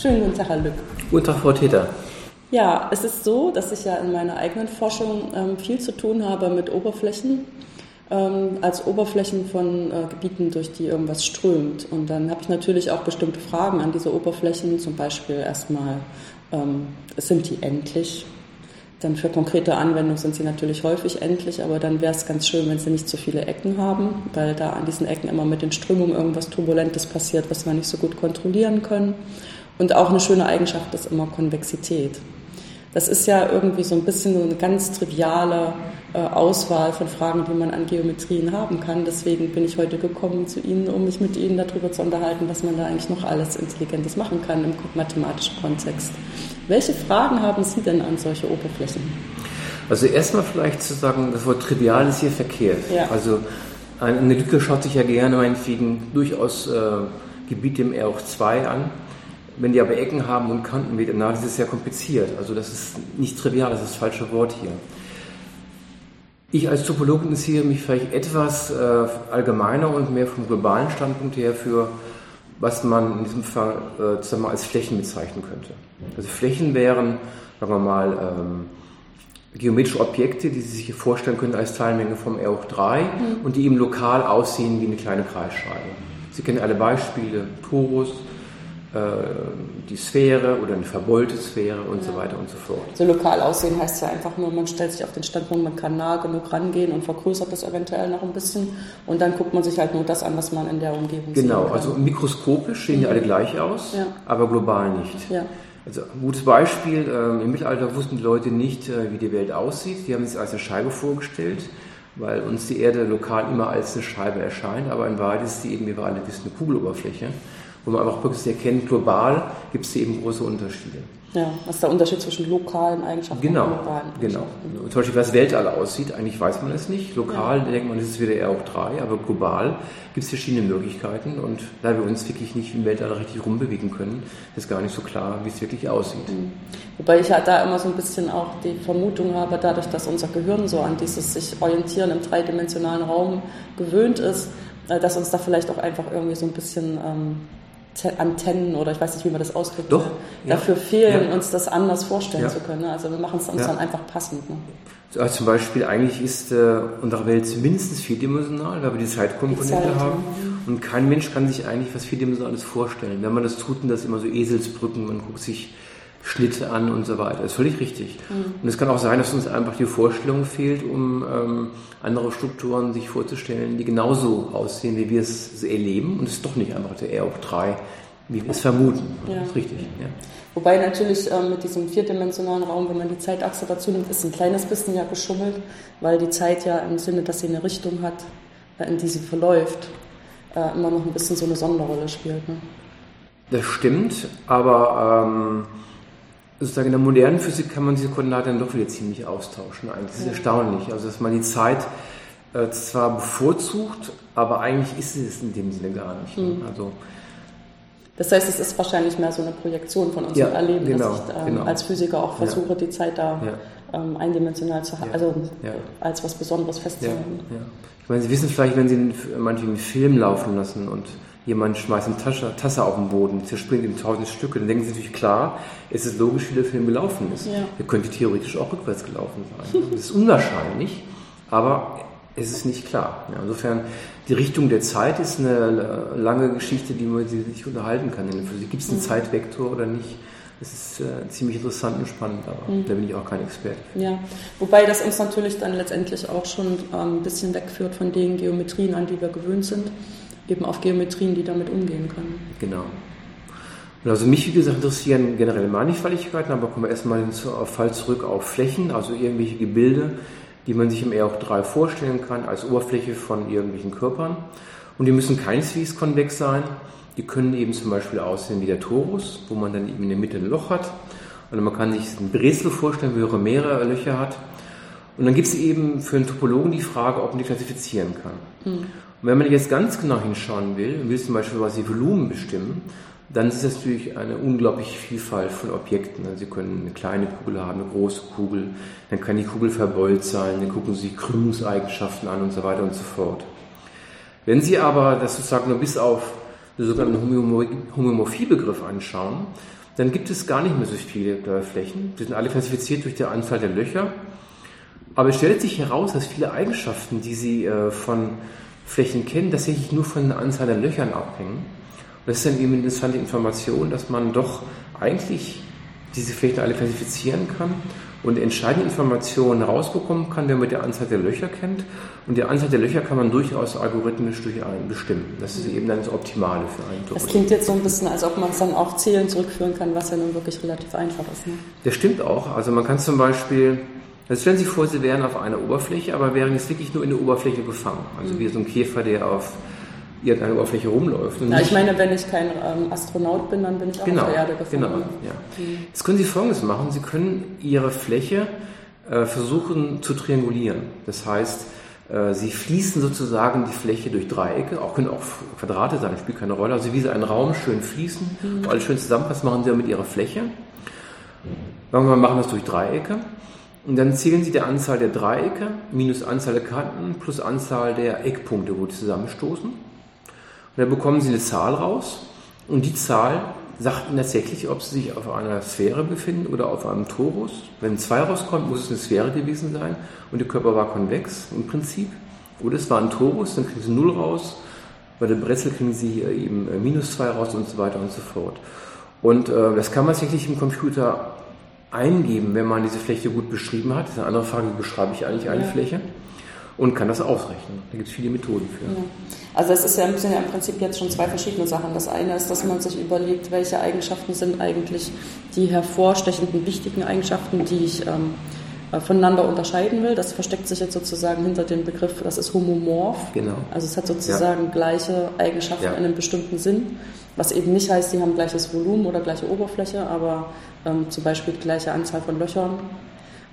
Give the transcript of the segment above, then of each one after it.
Schönen guten Tag, Herr Lück. Guten Tag, Frau Täter. Ja, es ist so, dass ich ja in meiner eigenen Forschung ähm, viel zu tun habe mit Oberflächen, ähm, als Oberflächen von äh, Gebieten, durch die irgendwas strömt. Und dann habe ich natürlich auch bestimmte Fragen an diese Oberflächen, zum Beispiel erstmal, ähm, sind die endlich? Dann für konkrete Anwendungen sind sie natürlich häufig endlich, aber dann wäre es ganz schön, wenn sie nicht so viele Ecken haben, weil da an diesen Ecken immer mit den Strömungen irgendwas Turbulentes passiert, was wir nicht so gut kontrollieren können. Und auch eine schöne Eigenschaft ist immer Konvexität. Das ist ja irgendwie so ein bisschen so eine ganz triviale äh, Auswahl von Fragen, die man an Geometrien haben kann. Deswegen bin ich heute gekommen zu Ihnen, um mich mit Ihnen darüber zu unterhalten, was man da eigentlich noch alles Intelligentes machen kann im mathematischen Kontext. Welche Fragen haben Sie denn an solche Oberflächen? Also erstmal vielleicht zu sagen, das Wort trivial ist hier verkehrt. Ja. Also eine Lücke schaut sich ja gerne meinetwegen durchaus äh, Gebiete im R2 an. Wenn die aber Ecken haben und Kanten mit, na, das ist sehr kompliziert. Also das ist nicht trivial, das ist das falsche Wort hier. Ich als Topologe interessiere mich vielleicht etwas äh, allgemeiner und mehr vom globalen Standpunkt her für was man in diesem Fall äh, sagen wir, als Flächen bezeichnen könnte. Also Flächen wären, sagen wir mal, ähm, geometrische Objekte, die Sie sich vorstellen können als Teilmenge vom R hoch 3 mhm. und die eben lokal aussehen wie eine kleine Kreisscheibe. Sie kennen alle Beispiele, Torus, die Sphäre oder eine verbeulte Sphäre und ja. so weiter und so fort. So lokal aussehen heißt ja einfach nur, man stellt sich auf den Standpunkt, man kann nah genug rangehen und vergrößert das eventuell noch ein bisschen und dann guckt man sich halt nur das an, was man in der Umgebung sieht. Genau, also mikroskopisch sehen die alle gleich aus, ja. aber global nicht. Ja. Also ein gutes Beispiel, äh, im Mittelalter wussten die Leute nicht, äh, wie die Welt aussieht. Die haben sich als eine Scheibe vorgestellt, weil uns die Erde lokal immer als eine Scheibe erscheint, aber in Wahrheit ist sie eben, wie wir alle wissen, eine Kugeloberfläche wo man einfach wirklich erkennt, global gibt es eben große Unterschiede. Ja, was ist der Unterschied zwischen lokalen Eigenschaften genau, und globalen Eigenschaften? Genau. Zum Beispiel, wie das Weltall aussieht, eigentlich weiß man es nicht. Lokal ja. denkt man, es ist wieder eher auch drei, aber global gibt es verschiedene Möglichkeiten und da wir uns wirklich nicht im Weltall richtig rumbewegen können, ist gar nicht so klar, wie es wirklich aussieht. Mhm. Wobei ich halt da immer so ein bisschen auch die Vermutung habe, dadurch, dass unser Gehirn so an dieses sich orientieren im dreidimensionalen Raum gewöhnt ist, äh, dass uns da vielleicht auch einfach irgendwie so ein bisschen ähm, Antennen oder ich weiß nicht, wie man das ausdrückt, Doch, ja. dafür fehlen, ja. uns das anders vorstellen ja. zu können. Also wir machen es uns dann einfach passend. Ne? Also zum Beispiel, eigentlich ist äh, unsere Welt mindestens vierdimensional, weil wir die Zeitkomponente Zeit, haben. Und kein Mensch kann sich eigentlich was Vierdimensionales vorstellen. Wenn man das tut, dann das immer so Eselsbrücken, man guckt sich Schnitte an und so weiter. Das ist völlig richtig. Mhm. Und es kann auch sein, dass uns einfach die Vorstellung fehlt, um ähm, andere Strukturen sich vorzustellen, die genauso aussehen, wie wir es erleben. Und es ist doch nicht einfach der R auch 3, wie wir es vermuten. Ja. Das ist richtig. Ja. Wobei natürlich äh, mit diesem vierdimensionalen Raum, wenn man die Zeitachse dazu nimmt, ist ein kleines bisschen ja geschummelt, weil die Zeit ja im Sinne, dass sie eine Richtung hat, äh, in die sie verläuft, äh, immer noch ein bisschen so eine Sonderrolle spielt. Ne? Das stimmt, aber ähm, sozusagen in der modernen Physik kann man diese Koordinaten dann doch wieder ziemlich austauschen. Eigentlich das ist erstaunlich. Also dass man die Zeit äh, zwar bevorzugt, aber eigentlich ist es in dem Sinne gar nicht. Mhm. Also das heißt, es ist wahrscheinlich mehr so eine Projektion von unserem ja, Erleben, genau, dass ich ähm, genau. als Physiker auch versuche, ja. die Zeit da ja. ähm, eindimensional zu haben, also als was Besonderes festzuhalten. Ich meine, Sie wissen vielleicht, wenn Sie manchmal einen Film laufen lassen und jemand schmeißt eine Tasche, Tasse auf den Boden, zerspringt in tausend Stücke, dann denken sie natürlich klar, es ist logisch, wie der Film gelaufen ist. Ja. Er könnte theoretisch auch rückwärts gelaufen sein. Das ist unwahrscheinlich, aber es ist nicht klar. Ja, insofern, die Richtung der Zeit ist eine lange Geschichte, die man sich unterhalten kann in der Physik. Gibt es einen mhm. Zeitvektor oder nicht? Das ist äh, ziemlich interessant und spannend, aber mhm. da bin ich auch kein Experte. Ja, wobei das uns natürlich dann letztendlich auch schon ähm, ein bisschen wegführt von den Geometrien, an die wir gewöhnt sind eben auf Geometrien, die damit umgehen können. Genau. Und also mich, wie gesagt, interessieren generelle Mannigfaltigkeiten, aber kommen wir erstmal auf Fall zurück auf Flächen, also irgendwelche Gebilde, die man sich im R3 vorstellen kann als Oberfläche von irgendwelchen Körpern. Und die müssen keineswegs konvex sein. Die können eben zum Beispiel aussehen wie der Torus, wo man dann eben in der Mitte ein Loch hat. Und man kann sich ein Brezel vorstellen, wo er mehrere Löcher hat. Und dann gibt es eben für einen Topologen die Frage, ob man die klassifizieren kann. Mhm. Und wenn man jetzt ganz genau hinschauen will, will zum Beispiel was die Volumen bestimmen, dann ist es natürlich eine unglaubliche Vielfalt von Objekten. Also Sie können eine kleine Kugel haben, eine große Kugel, dann kann die Kugel verbeult sein, dann gucken Sie Krümmungseigenschaften an und so weiter und so fort. Wenn Sie aber das sozusagen nur bis auf den sogenannten Homöomorphie-Begriff anschauen, dann gibt es gar nicht mehr so viele Flächen. Die sind alle klassifiziert durch die Anzahl der Löcher. Aber es stellt sich heraus, dass viele Eigenschaften, die Sie äh, von Flächen kennen, tatsächlich nur von der Anzahl der Löchern abhängen. Und das ist dann eben eine interessante Information, dass man doch eigentlich diese Flächen alle klassifizieren kann und entscheidende Informationen rausbekommen kann, wenn man die Anzahl der Löcher kennt. Und die Anzahl der Löcher kann man durchaus algorithmisch durch einen bestimmen. Das ist eben dann das Optimale für einen Druck. Das klingt jetzt so ein bisschen, als ob man es dann auch Zählen zurückführen kann, was ja nun wirklich relativ einfach ist. Ne? Das stimmt auch. Also man kann zum Beispiel, also stellen Sie sich vor, Sie wären auf einer Oberfläche, aber wären jetzt wirklich nur in der Oberfläche gefangen. Also mhm. wie so ein Käfer, der auf irgendeine Oberfläche rumläuft. Ja, ich meine, wenn ich kein ähm, Astronaut bin, dann bin ich auch genau, auf der Erde gefangen. Genau, ja. Mhm. Jetzt können Sie Folgendes machen. Sie können Ihre Fläche äh, versuchen zu triangulieren. Das heißt, äh, Sie fließen sozusagen die Fläche durch Dreiecke, auch können auch Quadrate sein, spielt keine Rolle. Also wie Sie einen Raum schön fließen, mhm. alles schön zusammenpasst, machen Sie mit Ihrer Fläche. Sagen wir mal, machen das durch Dreiecke. Und dann zählen Sie die Anzahl der Dreiecke minus Anzahl der Kanten plus Anzahl der Eckpunkte, wo die zusammenstoßen. Und dann bekommen Sie eine Zahl raus und die Zahl sagt Ihnen tatsächlich, ob Sie sich auf einer Sphäre befinden oder auf einem Torus. Wenn 2 rauskommt, muss es eine Sphäre gewesen sein und der Körper war konvex im Prinzip. Oder es war ein Torus, dann kriegen Sie 0 raus. Bei der Brezel kriegen Sie hier eben äh, minus 2 raus und so weiter und so fort. Und äh, das kann man tatsächlich im Computer eingeben, wenn man diese Fläche gut beschrieben hat. Das ist eine andere Frage, wie beschreibe ich eigentlich eine ja. Fläche? und kann das ausrechnen. Da gibt es viele Methoden für. Ja. Also es ist ja, sind ja im Prinzip jetzt schon zwei verschiedene Sachen. Das eine ist, dass man sich überlegt, welche Eigenschaften sind eigentlich die hervorstechenden, wichtigen Eigenschaften, die ich ähm, äh, voneinander unterscheiden will. Das versteckt sich jetzt sozusagen hinter dem Begriff, das ist homomorph. Genau. Also es hat sozusagen ja. gleiche Eigenschaften ja. in einem bestimmten Sinn, was eben nicht heißt, sie haben gleiches Volumen oder gleiche Oberfläche, aber ähm, zum Beispiel die gleiche Anzahl von Löchern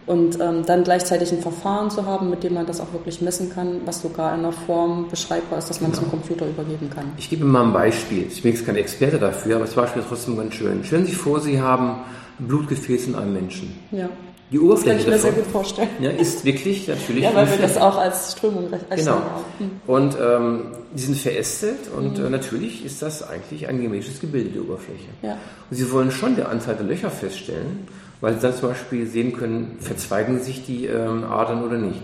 und ähm, dann gleichzeitig ein Verfahren zu haben, mit dem man das auch wirklich messen kann, was sogar in einer Form beschreibbar ist, dass man genau. zum Computer übergeben kann. Ich gebe mal ein Beispiel. Ich bin jetzt kein Experte dafür, aber das Beispiel ist trotzdem ganz schön. Stellen Sie sich vor, Sie haben Blutgefäß in einem Menschen. Ja. Die Oberfläche das kann ich mir sehr gut vorstellen. Ja, ist wirklich natürlich. ja, weil wir das auch als Strömung rechnen. Genau. Hm. Und ähm, die sind verästelt und mhm. äh, natürlich ist das eigentlich ein geometrisches Gebilde der Oberfläche. Ja. Und Sie wollen schon die Anzahl der Löcher feststellen weil Sie dann zum Beispiel sehen können, verzweigen sich die ähm, Adern oder nicht.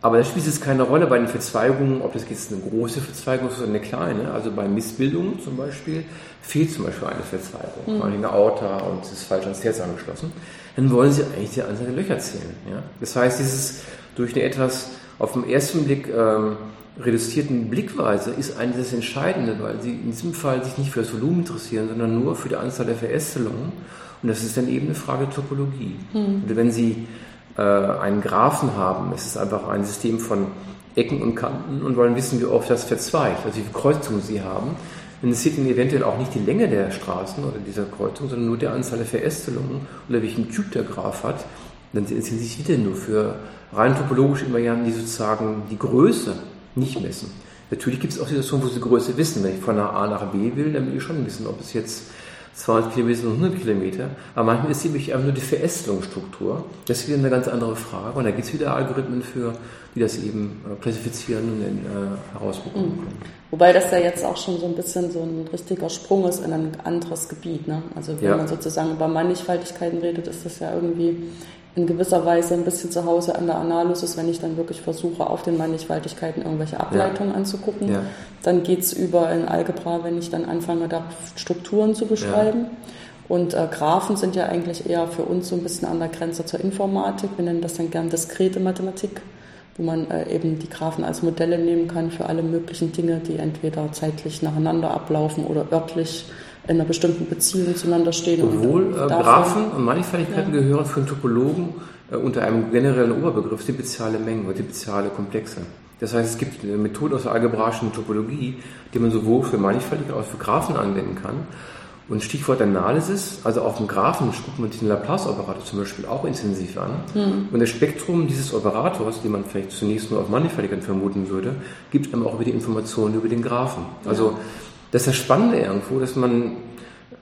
Aber das spielt jetzt keine Rolle bei den Verzweigungen, ob das jetzt eine große Verzweigung ist oder eine kleine. Also bei Missbildungen zum Beispiel fehlt zum Beispiel eine Verzweigung, mhm. eine Aorta und es ist falsch ans Herz angeschlossen. Dann wollen Sie eigentlich die Anzahl der Löcher zählen. Ja? Das heißt, dieses durch eine etwas auf den ersten Blick ähm, reduzierten Blickweise ist eigentlich das Entscheidende, weil Sie in diesem Fall sich nicht für das Volumen interessieren, sondern nur für die Anzahl der Verästelungen und das ist dann eben eine Frage Topologie. Mhm. Und wenn Sie äh, einen Graphen haben, es ist einfach ein System von Ecken und Kanten und wollen wissen, wie oft das verzweigt, also wie viele Kreuzungen Sie haben, dann interessiert Ihnen eventuell auch nicht die Länge der Straßen oder dieser Kreuzung, sondern nur die Anzahl der Verästelungen oder welchen Typ der Graph hat. Dann interessieren Sie sich wieder nur für rein topologische Invarianten, die sozusagen die Größe nicht messen. Natürlich gibt es auch Situationen, wo Sie Größe wissen. Wenn ich von A nach B will, dann will ich schon wissen, ob es jetzt 200 Kilometer und 100 Kilometer. Aber manchmal ist nämlich einfach nur die Verästelungsstruktur. Das ist wieder eine ganz andere Frage. Und da gibt es wieder Algorithmen für, die das eben äh, klassifizieren und äh, herausbekommen mhm. können. Wobei das ja jetzt auch schon so ein bisschen so ein richtiger Sprung ist in ein anderes Gebiet. Ne? Also wenn ja. man sozusagen über Mannigfaltigkeiten redet, ist das ja irgendwie in gewisser Weise ein bisschen zu Hause an der Analysis, wenn ich dann wirklich versuche, auf den Mannigfaltigkeiten irgendwelche Ableitungen ja. anzugucken. Ja. Dann geht es über in Algebra, wenn ich dann anfange, da Strukturen zu beschreiben. Und äh, Graphen sind ja eigentlich eher für uns so ein bisschen an der Grenze zur Informatik. Wir nennen das dann gern diskrete Mathematik, wo man äh, eben die Graphen als Modelle nehmen kann für alle möglichen Dinge, die entweder zeitlich nacheinander ablaufen oder örtlich in einer bestimmten Beziehung zueinander stehen. Obwohl äh, Graphen und Mannigfaltigkeiten ja. gehören für einen Topologen äh, unter einem generellen Oberbegriff differentiale Mengen oder differentiale Komplexe. Das heißt, es gibt eine Methode aus der algebraischen Topologie, die man sowohl für Mannigfaltigkeit als auch für Graphen anwenden kann. Und Stichwort Analysis, also auf dem Graphen guckt man den Laplace-Operator zum Beispiel auch intensiv an. Mhm. Und das Spektrum dieses Operators, den man vielleicht zunächst nur auf Mannigfaltigkeit vermuten würde, gibt einem auch über die Informationen über den Graphen. Also das ist das Spannende irgendwo, dass man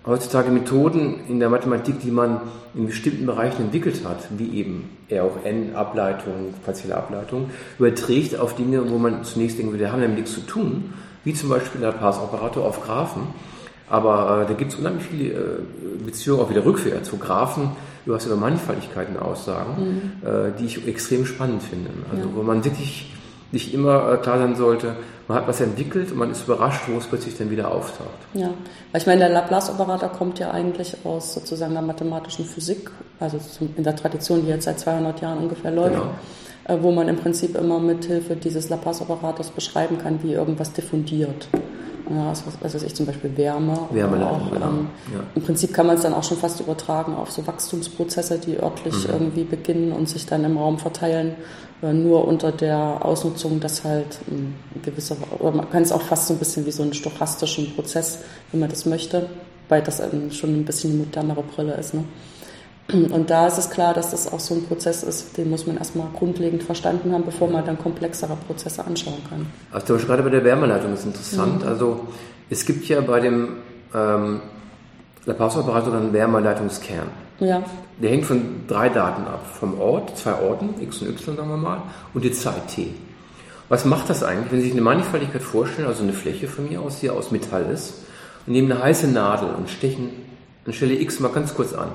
heutzutage Methoden in der Mathematik, die man in bestimmten Bereichen entwickelt hat, wie eben RON-Ableitung, partielle Ableitung, überträgt auf Dinge, wo man zunächst denkt, wir haben damit nichts zu tun, wie zum Beispiel der Laplace-Operator auf Graphen. Aber äh, da gibt es unheimlich viele äh, Beziehungen auch wieder rückwärts, wo Graphen über was über Mannigfaltigkeiten aussagen, mhm. äh, die ich extrem spannend finde. Also ja. wo man wirklich nicht immer äh, klar sein sollte, man hat was entwickelt und man ist überrascht, wo es plötzlich dann wieder auftaucht. Ja, weil ich meine, der Laplace-Operator kommt ja eigentlich aus sozusagen der mathematischen Physik, also in der Tradition, die jetzt seit 200 Jahren ungefähr läuft. Genau äh, wo man im Prinzip immer mithilfe dieses Laplace-Operators beschreiben kann, wie irgendwas diffundiert. Ja, also, was weiß ich, zum Beispiel Wärme. Wärme auch, genau. ähm, ja. Im Prinzip kann man es dann auch schon fast übertragen auf so Wachstumsprozesse, die örtlich mhm. irgendwie beginnen und sich dann im Raum verteilen, äh, nur unter der Ausnutzung, dass halt ein gewisser, oder man kann es auch fast so ein bisschen wie so einen stochastischen Prozess, wenn man das möchte, weil das schon ein bisschen eine modernere Brille ist. Ne? Und da ist es klar, dass das auch so ein Prozess ist, den muss man erstmal grundlegend verstanden haben, bevor man dann komplexere Prozesse anschauen kann. Also gerade bei der Wärmeleitung ist interessant. Mhm. Also es gibt ja bei dem ähm, Laplace-Operator einen Wärmeleitungskern. Ja. Der hängt von drei Daten ab. Vom Ort, zwei Orten, x und y sagen wir mal, und die Zeit t. Was macht das eigentlich, wenn Sie sich eine Mannigfaltigkeit vorstellen, also eine Fläche von mir aus, die aus Metall ist, und nehmen eine heiße Nadel und stechen an Stelle x mal ganz kurz an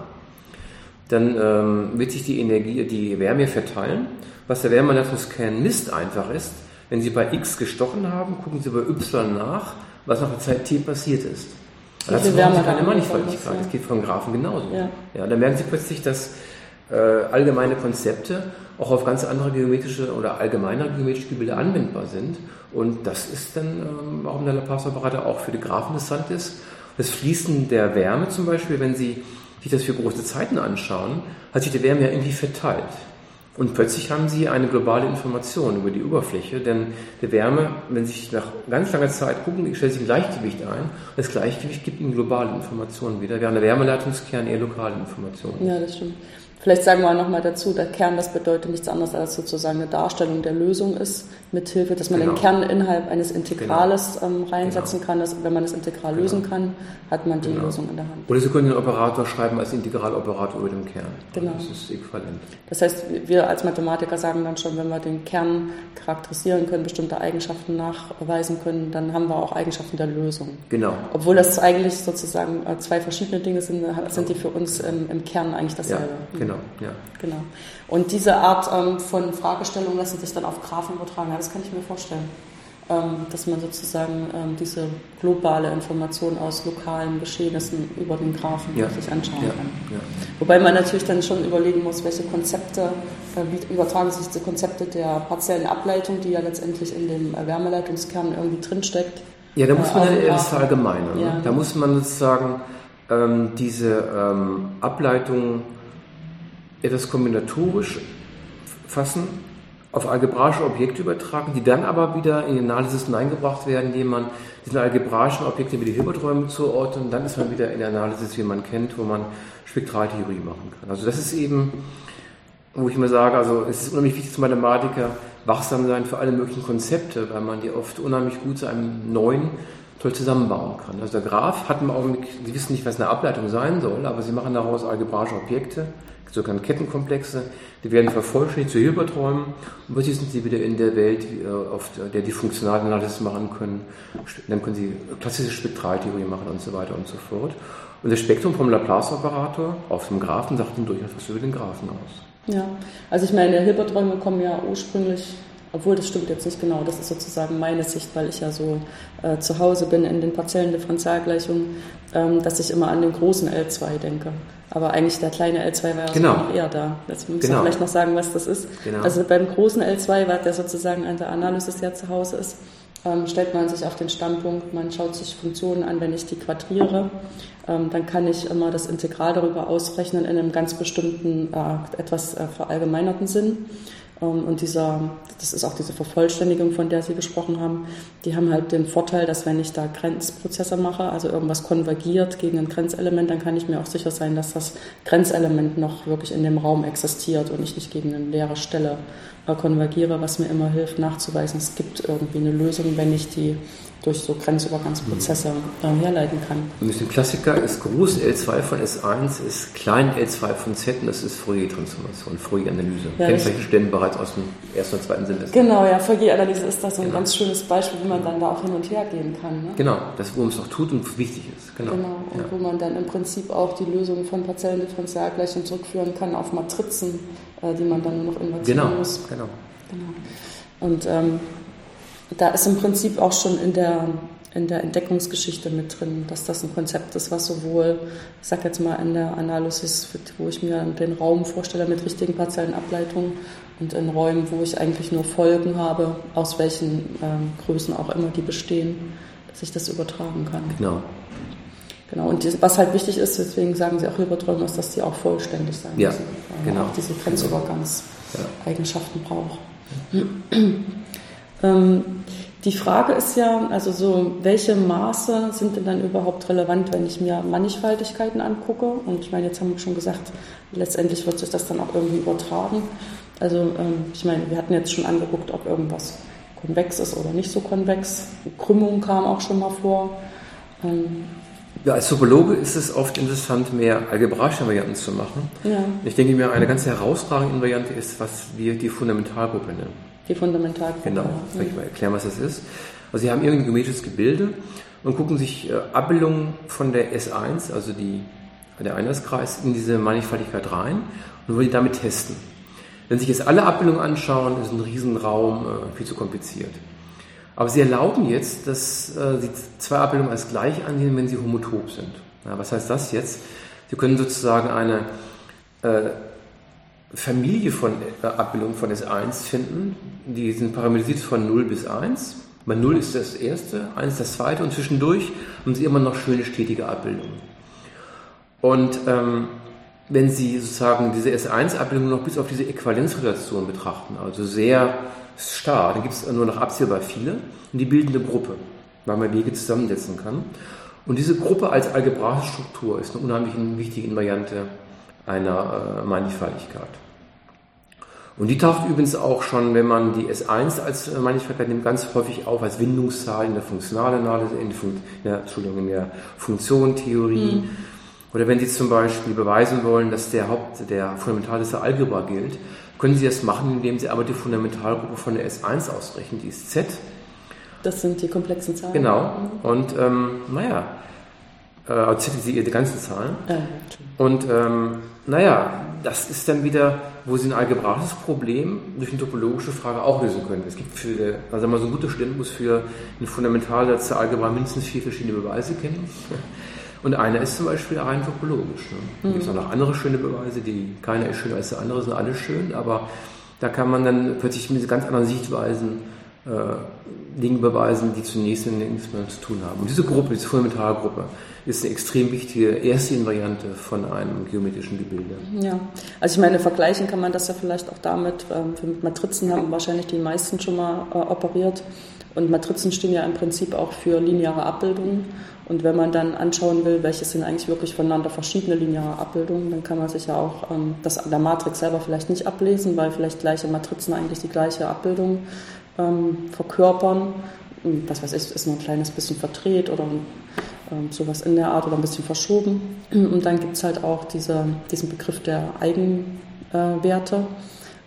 dann ähm, wird sich die Energie, die Wärme verteilen. Was der Wärmeleitungskern misst einfach ist, wenn Sie bei X gestochen haben, gucken Sie bei Y nach, was nach der Zeit T passiert ist. Das ist keine Mannigfaltigkeit. Das geht von Graphen genauso. Ja. ja. dann merken Sie plötzlich, dass äh, allgemeine Konzepte auch auf ganz andere geometrische oder allgemeiner geometrische Gebilde anwendbar sind. Und das ist dann, ähm, warum der Laplace-Operator auch für die Graphen interessant ist. Das Fließen der Wärme zum Beispiel, wenn Sie sich das für große Zeiten anschauen, hat sich die Wärme ja irgendwie verteilt. Und plötzlich haben sie eine globale Information über die Oberfläche, denn die Wärme, wenn sie sich nach ganz langer Zeit gucken, stellt sich ein Gleichgewicht ein. Das Gleichgewicht gibt ihnen globale Informationen wieder, während der Wärmeleitungskern eher lokale Informationen. Ja, das stimmt. Vielleicht sagen wir nochmal dazu, der Kern, das bedeutet nichts anderes als sozusagen eine Darstellung der Lösung ist, mithilfe, dass man genau. den Kern innerhalb eines Integrales genau. ähm, reinsetzen genau. kann. Dass, wenn man das Integral genau. lösen kann, hat man die genau. Lösung in der Hand. Oder Sie können den Operator schreiben als Integraloperator über dem Kern. Genau. Das ist äquivalent. Das heißt, wir als Mathematiker sagen dann schon, wenn wir den Kern charakterisieren können, bestimmte Eigenschaften nachweisen können, dann haben wir auch Eigenschaften der Lösung. Genau. Obwohl das eigentlich sozusagen äh, zwei verschiedene Dinge sind, sind die für uns im, im Kern eigentlich dasselbe. Ja, genau. Ja. genau. Und diese Art ähm, von Fragestellungen lassen sich dann auf Graphen übertragen. Ja, das kann ich mir vorstellen. Ähm, dass man sozusagen ähm, diese globale Information aus lokalen Geschehnissen über den Graphen ja. sich anschauen ja. kann. Ja. Wobei man natürlich dann schon überlegen muss, welche Konzepte, äh, wie übertragen sich diese Konzepte der partiellen Ableitung, die ja letztendlich in dem Wärmeleitungskern irgendwie drinsteckt. Ja, da muss man äh, dann erst verallgemeinern. Ne? Da muss man sozusagen ähm, diese ähm, Ableitung etwas kombinatorisch fassen, auf algebraische Objekte übertragen, die dann aber wieder in die Analysis hineingebracht werden, indem man diesen algebraischen Objekten wieder Hilberträume zuordnet. Dann ist man wieder in der Analysis, wie man kennt, wo man Spektraltheorie machen kann. Also das ist eben, wo ich immer sage, also es ist unheimlich wichtig als Mathematiker, wachsam sein für alle möglichen Konzepte, weil man die oft unheimlich gut zu einem neuen toll zusammenbauen kann. Also der Graph hat im Augenblick, Sie wissen nicht, was eine Ableitung sein soll, aber Sie machen daraus algebraische Objekte, sogenannte Kettenkomplexe, die werden vervollständigt zu Hilberträumen und plötzlich sind sie wieder in der Welt, äh, auf der die Funktionalanalysis machen können. Dann können sie klassische Spektraltheorie machen und so weiter und so fort. Und das Spektrum vom Laplace-Operator auf dem Graphen sagt dann durchaus was über den Graphen aus. Ja, also ich meine, Hilberträume kommen ja ursprünglich obwohl das stimmt jetzt nicht genau, das ist sozusagen meine Sicht, weil ich ja so äh, zu Hause bin in den partiellen Differentialgleichungen, ähm, dass ich immer an den großen L2 denke. Aber eigentlich der kleine L2 war ja genau. noch eher da. Jetzt müssen genau. wir vielleicht noch sagen, was das ist. Genau. Also beim großen L2, was der sozusagen an der Analysis ja zu Hause ist, ähm, stellt man sich auf den Standpunkt, man schaut sich Funktionen an, wenn ich die quadriere, ähm, dann kann ich immer das Integral darüber ausrechnen in einem ganz bestimmten, äh, etwas äh, verallgemeinerten Sinn. Ähm, und dieser, das ist auch diese Vervollständigung, von der Sie gesprochen haben, die haben halt den Vorteil, dass wenn ich da Grenzprozesse mache, also irgendwas konvergiert gegen ein Grenzelement, dann kann ich mir auch sicher sein, dass das Grenzelement noch wirklich in dem Raum existiert und ich nicht gegen eine leere Stelle äh, konvergiere, was mir immer hilft, nachzuweisen, es gibt irgendwie eine Lösung, wenn ich die durch so Grenzübergangsprozesse äh, herleiten kann. Ein bisschen Klassiker ist groß L2 von S1, ist klein L2 von Z und das ist Fourier-Transformation, Fourier-Analyse. Ja, Kennt solche Stellen bereits aus dem ersten und zweiten Semester. Genau, ja, Fourier-Analyse ist das so ein genau. ganz schönes Beispiel, wie man dann da auch hin und her gehen kann. Ne? Genau, das, wo man es auch tut und wichtig ist. Genau, genau. und ja. wo man dann im Prinzip auch die Lösung von partiellen Differentialgleichungen zurückführen kann auf Matrizen, äh, die man dann nur noch invertieren genau, muss. Genau, genau. Und ähm, da ist im Prinzip auch schon in der, in der Entdeckungsgeschichte mit drin, dass das ein Konzept ist, was sowohl, ich sag jetzt mal, in der Analysis, wo ich mir den Raum vorstelle mit richtigen partiellen Ableitungen und in Räumen, wo ich eigentlich nur Folgen habe, aus welchen ähm, Größen auch immer die bestehen, dass ich das übertragen kann. Genau. Genau, und was halt wichtig ist, deswegen sagen sie auch Hilberträume, ist, dass die auch vollständig sein ja, müssen. Weil genau. auch diese Grenzübergangseigenschaften braucht. Ähm, die Frage ist ja, also so, welche Maße sind denn dann überhaupt relevant, wenn ich mir Mannigfaltigkeiten angucke? Und ich meine, jetzt haben wir schon gesagt, letztendlich wird sich das dann auch irgendwie übertragen. Also ähm, ich meine, wir hatten jetzt schon angeguckt, ob irgendwas konvex ist oder nicht so konvex. Krümmung kam auch schon mal vor. Ähm, ja, als Topologe ist es oft interessant, mehr algebraische Varianten zu machen. Ja. Ich denke mir, eine ganz herausragende Variante ist, was wir die Fundamentalgruppe nennen die Fundamentalgruppe. Genau, soll ich mal erklären, was das ist? Also Sie haben irgendein geometrisches Gebilde und gucken sich äh, Abbildungen von der S1, also die, der Einheitskreis, in diese Mannigfaltigkeit rein und wollen die damit testen. Wenn Sie sich jetzt alle Abbildungen anschauen, ist ein Riesenraum äh, viel zu kompliziert. Aber Sie erlauben jetzt, dass äh, Sie zwei Abbildungen als gleich ansehen, wenn sie homotop sind. Ja, was heißt das jetzt? Sie können sozusagen eine äh, Familie von äh, Abbildungen von S1 finden. Die sind parametrisiert von 0 bis 1. Bei 0 ist das erste, 1 das zweite und zwischendurch haben Sie immer noch schöne stetige Abbildungen. Und ähm, wenn Sie sozusagen diese S1-Abbildung noch bis auf diese Äquivalenzrelation betrachten, also sehr starr, dann gibt es nur noch absehbar viele und die bilden eine Gruppe, weil man Wege zusammensetzen kann. Und diese Gruppe als algebraische Struktur ist eine unheimlich wichtige Variante einer äh, Mannigfaltigkeit. Und die taucht übrigens auch schon, wenn man die S1 als äh, Mannigfaltigkeit nimmt, ganz häufig auf als Windungszahl in der Funktionalanalyse, in, der, Entschuldigung, in der Funktionentheorie. Mhm. Oder wenn Sie zum Beispiel beweisen wollen, dass der Haupt, der fundamentale Algebra gilt, können Sie das machen, indem Sie aber die Fundamentalgruppe von der S1 ausrechnen, die ist Z. Das sind die komplexen Zahlen. Genau. Und ähm, naja, äh, Z sind die ganzen Zahlen. Äh, und ähm, naja, das ist dann wieder, wo Sie ein algebraisches Problem durch eine topologische Frage auch lösen können. Es gibt für, also mal so ein guter muss für ein Fundamentaldsatz der Algebra mindestens vier verschiedene Beweise kennen. Und einer ist zum Beispiel rein topologisch. Ne? Mhm. Es gibt auch noch andere schöne Beweise, die keiner ist schöner als der andere, sind alle schön, aber da kann man dann plötzlich mit ganz anderen Sichtweisen äh, Dinge beweisen, die zunächst nichts mehr zu tun haben. Und diese Gruppe, diese Fundamentalgruppe, ist eine extrem wichtige erste Invariante von einem geometrischen Gebilde. Ja, also ich meine, vergleichen kann man das ja vielleicht auch damit, ähm, mit Matrizen haben wahrscheinlich die meisten schon mal äh, operiert und Matrizen stehen ja im Prinzip auch für lineare Abbildungen. Und wenn man dann anschauen will, welche sind eigentlich wirklich voneinander verschiedene lineare Abbildungen, dann kann man sich ja auch ähm, das an der Matrix selber vielleicht nicht ablesen, weil vielleicht gleiche Matrizen eigentlich die gleiche Abbildung ähm, verkörpern. Was weiß ich, ist nur ein kleines bisschen verdreht oder ähm, sowas in der Art oder ein bisschen verschoben. Und dann gibt es halt auch diese, diesen Begriff der Eigenwerte,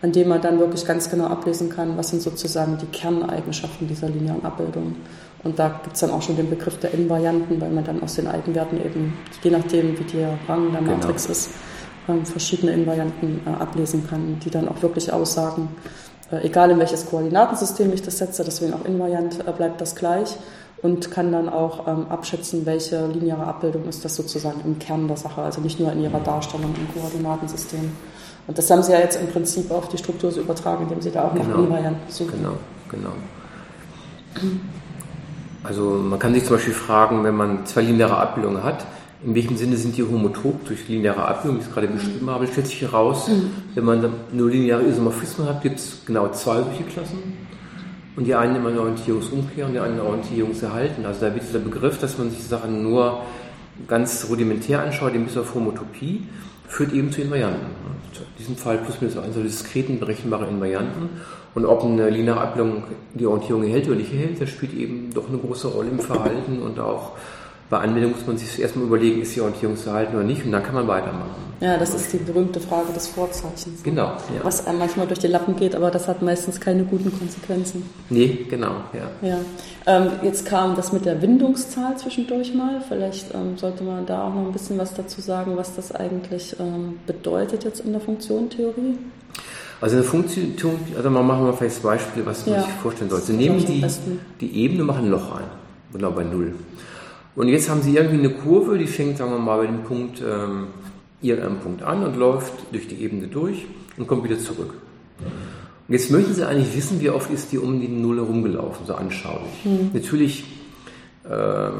an dem man dann wirklich ganz genau ablesen kann, was sind sozusagen die Kerneigenschaften dieser linearen Abbildung. Und da gibt es dann auch schon den Begriff der Invarianten, weil man dann aus den Eigenwerten eben, je nachdem wie der Rang der genau. Matrix genau. ist, ähm, verschiedene Invarianten äh, ablesen kann, die dann auch wirklich aussagen, äh, egal in welches Koordinatensystem ich das setze, deswegen auch invariant äh, bleibt das gleich und kann dann auch ähm, abschätzen, welche lineare Abbildung ist das sozusagen im Kern der Sache, also nicht nur in ihrer Darstellung im Koordinatensystem. Und das haben Sie ja jetzt im Prinzip auf die Struktur so übertragen, indem Sie da auch genau. noch Invarianten suchen. Genau, genau. Also man kann sich zum Beispiel fragen, wenn man zwei lineare Abbildungen hat, in welchem Sinne sind die homotop durch lineare Abbildung, wie ich es gerade beschrieben habe, stellt sich heraus, mhm. wenn man nur lineare Isomorphismen hat, gibt es genau zwei solche Klassen. Und die einen immer eine Orientierungsumkehr und die anderen Orientierungserhalten. Also da wird dieser Begriff, dass man sich Sachen nur ganz rudimentär anschaut, bis auf Homotopie. führt eben zu Invarianten. In diesem Fall plus minus 1, also diskreten berechenbare Invarianten. Und ob eine lineare Abbildung die Orientierung erhält oder nicht erhält, das spielt eben doch eine große Rolle im Verhalten und auch bei Anwendung muss man sich erstmal überlegen, ist die Orientierungsverhalten oder nicht und dann kann man weitermachen. Ja, das ist die berühmte Frage des Vorzeichens. Genau. Ja. Was einem manchmal durch die Lappen geht, aber das hat meistens keine guten Konsequenzen. Nee, genau, ja. ja. Ähm, jetzt kam das mit der Windungszahl zwischendurch mal. Vielleicht ähm, sollte man da auch noch ein bisschen was dazu sagen, was das eigentlich ähm, bedeutet jetzt in der Funktionentheorie. Also eine Funktion, also mal machen wir vielleicht das Beispiel, was man ja. sich vorstellen sollte. Sie nehmen die, die Ebene, machen ein Loch ein, genau bei Null. Und jetzt haben Sie irgendwie eine Kurve, die fängt, sagen wir mal, bei dem Punkt, ähm, irgendeinem Punkt an und läuft durch die Ebene durch und kommt wieder zurück. Und jetzt möchten Sie eigentlich wissen, wie oft ist die um die Null herumgelaufen, so anschaulich. Mhm. Natürlich äh,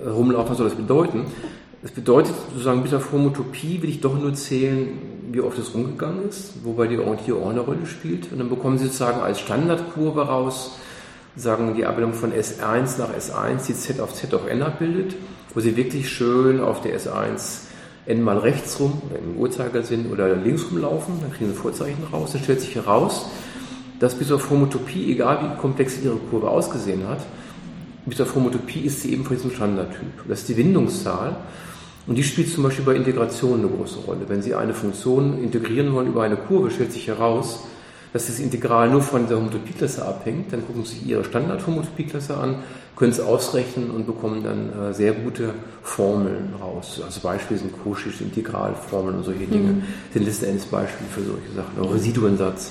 rumlaufen, was soll das bedeuten? Das bedeutet sozusagen, bis auf Homotopie will ich doch nur zählen, wie oft es rumgegangen ist, wobei die Orientierung auch eine Rolle spielt. Und dann bekommen Sie sozusagen als Standardkurve raus, sagen die Abbildung von S1 nach S1, die Z auf Z auf N abbildet, wo sie wirklich schön auf der S1 N mal rechts rum, im Uhrzeigersinn oder links rumlaufen, dann kriegen sie Vorzeichen raus. Dann stellt sich heraus, dass bis auf Homotopie, egal wie komplex ihre Kurve ausgesehen hat, bis auf Homotopie ist sie eben von diesem Standardtyp. Das ist die Windungszahl. Und die spielt zum Beispiel bei Integration eine große Rolle. Wenn Sie eine Funktion integrieren wollen über eine Kurve, stellt sich heraus, dass das Integral nur von der Homotopieklasse abhängt. Dann gucken Sie sich Ihre Standard-Homotopieklasse an, können es ausrechnen und bekommen dann äh, sehr gute Formeln raus. Also Beispiele sind Cauchy's Integralformeln und solche Dinge. Mhm. Sind letzten Endes Beispiele für solche Sachen. Auch Residuensatz.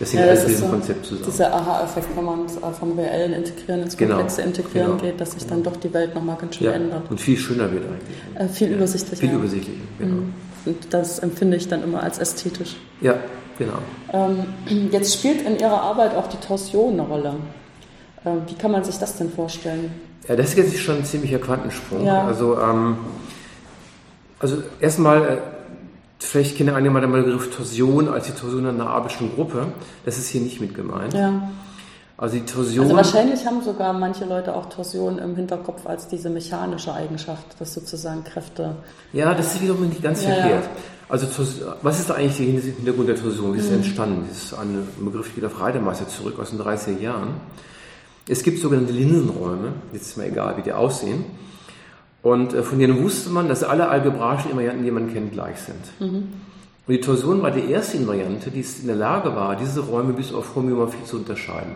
Das hängt ja, alles mit diesem so Konzept zusammen. Dieser Aha-Effekt, wenn man äh, vom reellen Integrieren ins genau, komplexe genau, Integrieren genau, geht, dass sich dann doch die Welt nochmal ganz schön ja, ändert. Und viel schöner wird eigentlich. Äh, viel ja, übersichtlicher. Viel übersichtlicher, genau. Mhm. Und das empfinde ich dann immer als ästhetisch. Ja, Genau. Ähm, jetzt spielt in Ihrer Arbeit auch die Torsion eine Rolle. Ähm, wie kann man sich das denn vorstellen? Ja, das ist jetzt schon ein ziemlicher Quantensprung. Ja. Also, ähm, also erstmal, äh, vielleicht kennen einige mal den Begriff Torsion als die Torsion einer abelschen Gruppe. Das ist hier nicht mit gemeint. Ja. Also die Torsion. Also wahrscheinlich haben sogar manche Leute auch Torsion im Hinterkopf als diese mechanische Eigenschaft, dass sozusagen Kräfte. Ja, das ist wiederum nicht ganz ja, verkehrt. Ja. Also was ist da eigentlich der Hintergrund der Torsion? Wie ist es mhm. entstanden? Das ist ein Begriff, geht auf Reidemeister zurück aus den 30er Jahren. Es gibt sogenannte Linsenräume, jetzt ist mir egal, wie die aussehen. Und äh, von denen wusste man, dass alle algebraischen Invarianten, die man kennt, gleich sind. Mhm. Und die Torsion war die erste Invariante, die in der Lage war, diese Räume bis auf Homöomorphie zu unterscheiden.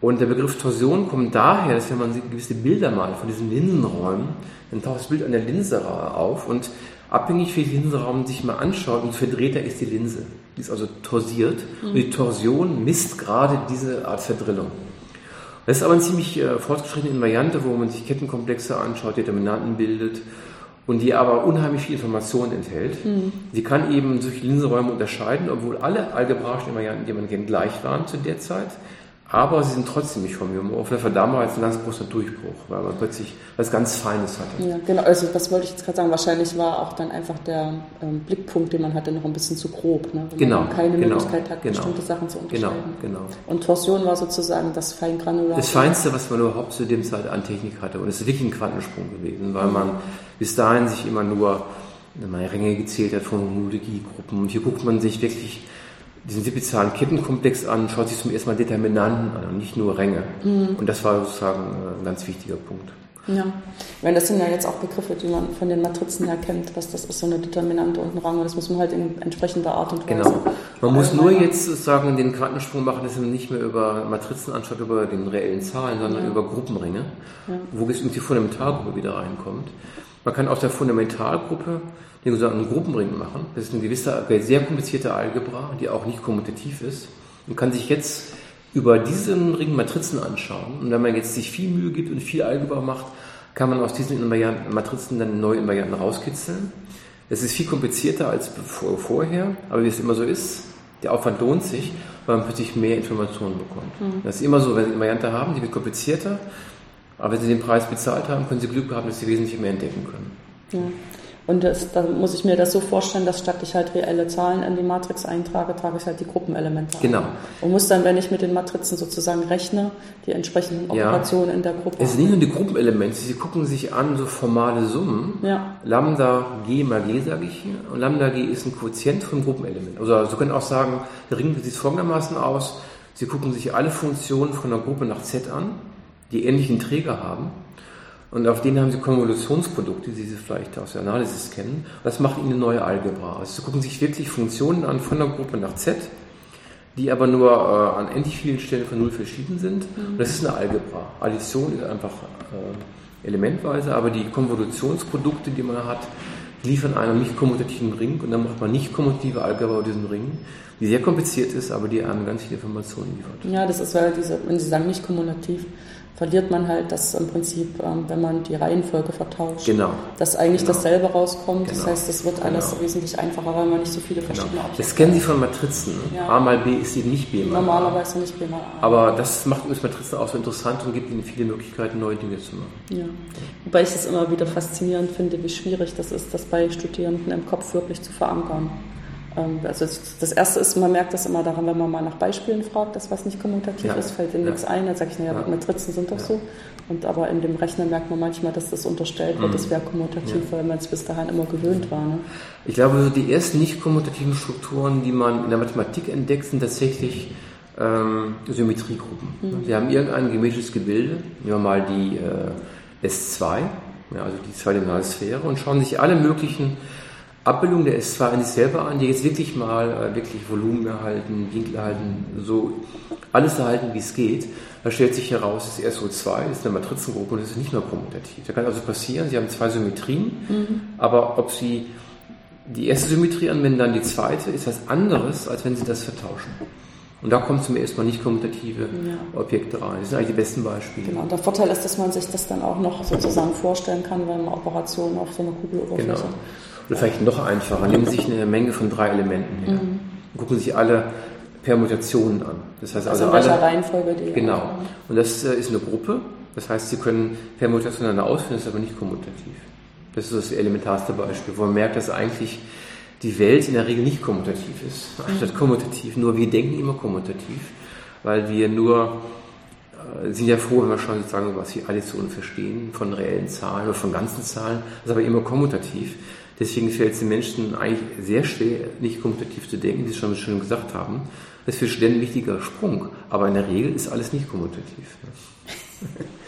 Und der Begriff Torsion kommt daher, dass wenn man gewisse Bilder malt von diesen Linsenräumen, dann taucht das Bild an der Linse auf und abhängig wie viel Linsenraum sich mal anschaut, umso verdrehter ist die Linse. Die ist also torsiert mhm. und die Torsion misst gerade diese Art Verdrillung. Das ist aber eine ziemlich äh, fortgeschrittene Variante, wo man sich Kettenkomplexe anschaut, Determinanten bildet und die aber unheimlich viel Information enthält. Mhm. Sie kann eben solche Linsenräume unterscheiden, obwohl alle algebraischen Varianten, die man kennt, gleich waren zu der Zeit. Aber sie sind trotzdem nicht vom Humor. Vielleicht war damals ein ganz großer Durchbruch, weil man plötzlich was ganz Feines hatte. Ja, genau. Also, was wollte ich jetzt gerade sagen? Wahrscheinlich war auch dann einfach der ähm, Blickpunkt, den man hatte, noch ein bisschen zu grob. Ne? Wenn genau. man keine genau, Möglichkeit hat, genau, bestimmte Sachen zu genau, unterscheiden. Genau, genau. Und Torsion war sozusagen das Feingranular. Das Feinste, was man überhaupt zu dem Zeit an Technik hatte. Und es ist wirklich ein Quantensprung gewesen, weil mhm. man bis dahin sich immer nur meine Ränge gezählt hat von Homologiegruppen. Und hier guckt man sich wirklich diesen subizalen Kettenkomplex an, schaut sich zum ersten Mal Determinanten an und nicht nur Ränge. Mhm. Und das war sozusagen äh, ein ganz wichtiger Punkt. Ja, weil das sind ja jetzt auch Begriffe, die man von den Matrizen her kennt, was das ist, so eine Determinante und ein Rang. Und das muss man halt in entsprechender Art und Weise. Genau. Man muss nur jetzt sozusagen den Quantensprung machen, dass man nicht mehr über Matrizen anschaut, über den reellen Zahlen, sondern ja. über Gruppenringe, ja. wo es in die Fundamentalgruppe wieder reinkommt. Man kann aus der Fundamentalgruppe den sogenannten Gruppenring machen. Das ist eine gewisse, sehr komplizierte Algebra, die auch nicht kommutativ ist. Man kann sich jetzt über diesen Ring Matrizen anschauen. Und wenn man jetzt sich viel Mühe gibt und viel Algebra macht, kann man aus diesen Matrizen dann neue Invarianten rauskitzeln. Das ist viel komplizierter als vorher, aber wie es immer so ist, der Aufwand lohnt sich, weil man plötzlich mehr Informationen bekommt. Mhm. Das ist immer so, wenn Sie eine Variante haben, die wird komplizierter, aber wenn Sie den Preis bezahlt haben, können Sie Glück haben, dass Sie wesentlich mehr entdecken können. Ja. Und das, da muss ich mir das so vorstellen, dass statt ich halt reelle Zahlen in die Matrix eintrage, trage ich halt die Gruppenelemente Genau. ein. Und muss dann, wenn ich mit den Matrizen sozusagen rechne, die entsprechenden Operationen ja. in der Gruppe. Es sind nicht nur die Gruppenelemente, sie gucken sich an so formale Summen. Ja. Lambda G mal G, sage ich hier. Und Lambda G ist ein Quotient von Gruppenelementen. Also Sie können auch sagen, der Ring sieht folgendermaßen aus. Sie gucken sich alle Funktionen von einer Gruppe nach Z an, die ähnlichen Träger haben. Und auf denen haben Sie Konvolutionsprodukte, die Sie vielleicht aus der Analysis kennen. Das macht Ihnen eine neue Algebra. Also Sie gucken sich wirklich Funktionen an von der Gruppe nach Z, die aber nur äh, an endlich vielen Stellen von Null verschieden sind. Mhm. Und das ist eine Algebra. Addition ist einfach äh, elementweise, aber die Konvolutionsprodukte, die man hat, liefern einen nicht kommutativen Ring und dann macht man nicht kommutative Algebra aus diesem Ring, die sehr kompliziert ist, aber die einem ganz viele Informationen liefert. Ja, das ist, weil diese, wenn Sie sagen nicht kommutativ, verliert man halt das im Prinzip, ähm, wenn man die Reihenfolge vertauscht. Genau. Dass eigentlich genau. dasselbe rauskommt. Genau. Das heißt, es wird alles genau. wesentlich einfacher, weil man nicht so viele verschiedene genau. Objekte Das kennen Sie von Matrizen. Ja. A mal B ist eben nicht B mal Normalerweise A. nicht B mal A. Aber das macht uns Matrizen auch so interessant und gibt Ihnen viele Möglichkeiten, neue Dinge zu machen. Ja. Wobei ich es immer wieder faszinierend finde, wie schwierig das ist, das bei Studierenden im Kopf wirklich zu verankern. Ähm, also das erste ist, man merkt das immer daran, wenn man mal nach Beispielen fragt, dass was nicht kommutativ ja. ist, fällt ihnen ja. nichts ein. Dann sage ich, naja, ja. Matrizen sind doch ja. so. Und aber in dem Rechner merkt man manchmal, dass das unterstellt wird, mhm. das wäre kommutativ, weil man es bis dahin immer gewöhnt war. Ne? Ich glaube, die ersten nicht kommutativen Strukturen, die man in der Mathematik entdeckt, sind tatsächlich ähm, Symmetriegruppen. Mhm. Sie haben irgendein geometrisches Gebilde, nehmen wir mal die äh, S2, ja, also die zweidimensionale Sphäre, und schauen sich alle möglichen Abbildung der S2 an sich selber an, die jetzt wirklich mal äh, wirklich Volumen erhalten, Winkel erhalten, so alles erhalten, wie es geht. Da stellt sich heraus, das SO2 ist eine Matrizengruppe und das ist nicht nur kommutativ. Da kann also passieren, Sie haben zwei Symmetrien, mhm. aber ob Sie die erste Symmetrie anwenden, dann die zweite, ist was anderes, als wenn Sie das vertauschen. Und da kommen zum ersten Mal nicht kommutative ja. Objekte rein. Das sind eigentlich die besten Beispiele. Genau. Und der Vorteil ist, dass man sich das dann auch noch sozusagen vorstellen kann, wenn man Operationen auf so einer Kugeloberfläche genau. Oder vielleicht noch einfacher, nehmen Sie sich eine Menge von drei Elementen her mhm. und gucken sich alle Permutationen an. Das heißt also, also welcher Reihenfolge die Genau. Und das äh, ist eine Gruppe. Das heißt, Sie können Permutationen ausführen, das ist aber nicht kommutativ. Das ist das elementarste Beispiel, wo man merkt, dass eigentlich die Welt in der Regel nicht kommutativ ist, anstatt mhm. kommutativ. Nur wir denken immer kommutativ, weil wir nur äh, sind ja froh, wenn wir schon sozusagen was wie Additionen verstehen von reellen Zahlen oder von ganzen Zahlen. Das ist aber immer kommutativ. Deswegen fällt es den Menschen eigentlich sehr schwer, nicht kommutativ zu denken, wie Sie schon schön gesagt haben. Das ist für Studenten ein wichtiger Sprung, aber in der Regel ist alles nicht kommutativ.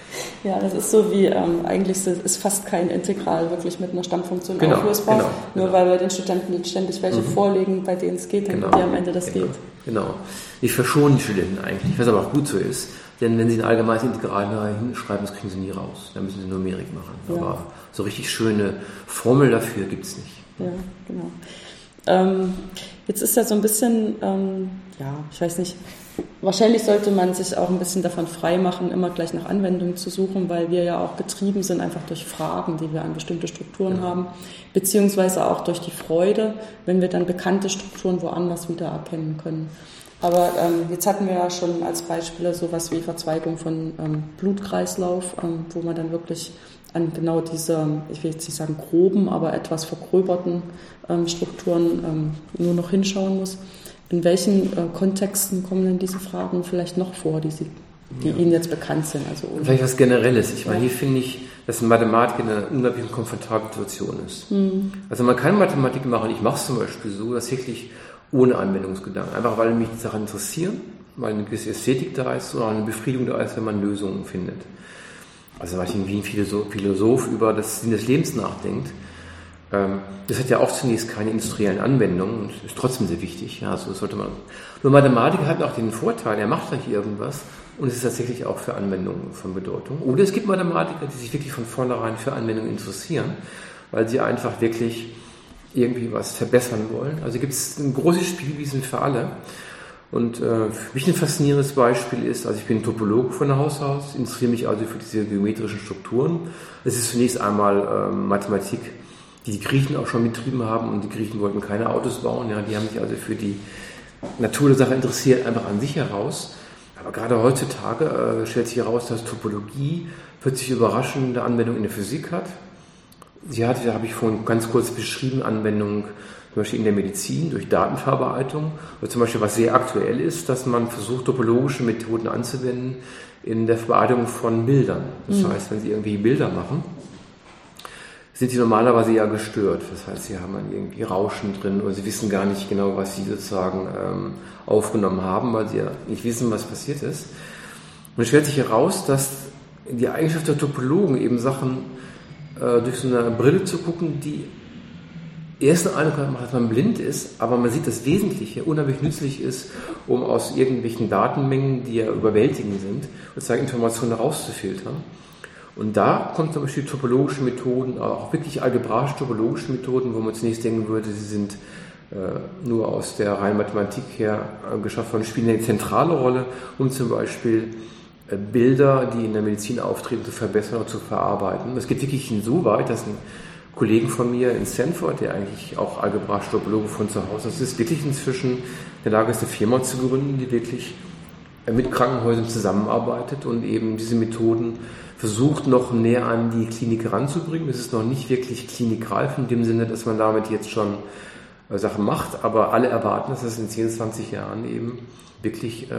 Ja, das ist so wie, ähm, eigentlich ist fast kein Integral wirklich mit einer Stammfunktion genau, auflösbar. Genau, nur genau. weil wir den Studenten ständig welche mhm. vorlegen, bei denen es geht, dann genau, die am Ende das genau, geht. Genau. Ich verschone die Studenten eigentlich, was aber auch gut so ist. Denn wenn sie ein allgemeines Integral hinschreiben, das kriegen sie nie raus. Dann müssen sie Numerik machen. Ja. Aber so richtig schöne Formel dafür gibt es nicht. Ja, genau. Ähm, jetzt ist ja so ein bisschen, ähm, ja, ich weiß nicht, wahrscheinlich sollte man sich auch ein bisschen davon freimachen, immer gleich nach Anwendungen zu suchen, weil wir ja auch getrieben sind einfach durch Fragen, die wir an bestimmte Strukturen ja. haben, beziehungsweise auch durch die Freude, wenn wir dann bekannte Strukturen woanders wiedererkennen können. Aber ähm, jetzt hatten wir ja schon als Beispiele sowas wie Verzweigung von ähm, Blutkreislauf, ähm, wo man dann wirklich an genau diese, ich will jetzt nicht sagen groben, aber etwas vergröberten ähm, Strukturen ähm, nur noch hinschauen muss. In welchen äh, Kontexten kommen denn diese Fragen vielleicht noch vor, die, Sie, die ja. Ihnen jetzt bekannt sind? Also vielleicht was Generelles. Ich meine, hier finde ich, dass Mathematik in einer unglaublich komfortablen Situation ist. Mhm. Also man kann Mathematik machen, ich mache es zum Beispiel so, dass wirklich ohne Anwendungsgedanken. Einfach weil mich die Sachen interessieren, weil eine gewisse Ästhetik da ist oder eine Befriedigung da ist, wenn man Lösungen findet. Also weil ich wie ein Philosoph über das Sinn des Lebens nachdenkt. Ähm, das hat ja auch zunächst keine industriellen Anwendungen und ist trotzdem sehr wichtig. Ja, so sollte man. Nur Mathematiker hat auch den Vorteil, er macht gleich irgendwas und es ist tatsächlich auch für Anwendungen von Bedeutung. Oder es gibt Mathematiker, die sich wirklich von vornherein für Anwendungen interessieren, weil sie einfach wirklich irgendwie was verbessern wollen. Also gibt es ein großes Spielwiesen für alle. Und äh, für mich ein faszinierendes Beispiel ist, also ich bin Topologe von der Haus aus, interessiere mich also für diese geometrischen Strukturen. Es ist zunächst einmal äh, Mathematik, die die Griechen auch schon betrieben haben und die Griechen wollten keine Autos bauen, ja, die haben sich also für die Natur der Sache interessiert, einfach an sich heraus. Aber gerade heutzutage äh, stellt sich heraus, dass Topologie plötzlich überraschende Anwendung in der Physik hat Sie hatte, habe ich vorhin ganz kurz beschrieben, Anwendungen zum Beispiel in der Medizin durch Datenverarbeitung. Oder zum Beispiel, was sehr aktuell ist, dass man versucht, topologische Methoden anzuwenden in der Verarbeitung von Bildern. Das mhm. heißt, wenn Sie irgendwie Bilder machen, sind sie normalerweise ja gestört. Das heißt, sie haben dann irgendwie Rauschen drin oder sie wissen gar nicht genau, was sie sozusagen ähm, aufgenommen haben, weil sie ja nicht wissen, was passiert ist. Und es stellt sich heraus, dass die Eigenschaft der Topologen eben Sachen äh, durch so eine Brille zu gucken, die ersten Eindruck macht, dass man blind ist, aber man sieht das Wesentliche, unheimlich nützlich ist, um aus irgendwelchen Datenmengen, die ja überwältigend sind, sozusagen Informationen herauszufiltern. Und da kommen zum Beispiel topologische Methoden, auch wirklich algebraisch topologische Methoden, wo man zunächst denken würde, sie sind äh, nur aus der reinen Mathematik her äh, geschaffen worden, spielen eine zentrale Rolle, um zum Beispiel äh, Bilder, die in der Medizin auftreten, zu verbessern oder zu verarbeiten. Das geht wirklich insoweit, dass ein Kollegen von mir in Stanford, der eigentlich auch algebraisch Topologe von zu Hause ist, ist wirklich inzwischen in der Lage ist, eine Firma zu gründen, die wirklich mit Krankenhäusern zusammenarbeitet und eben diese Methoden versucht noch näher an die Klinik heranzubringen. Es ist noch nicht wirklich klinikreif in dem Sinne, dass man damit jetzt schon äh, Sachen macht, aber alle erwarten, dass es in 10, 20 Jahren eben wirklich äh,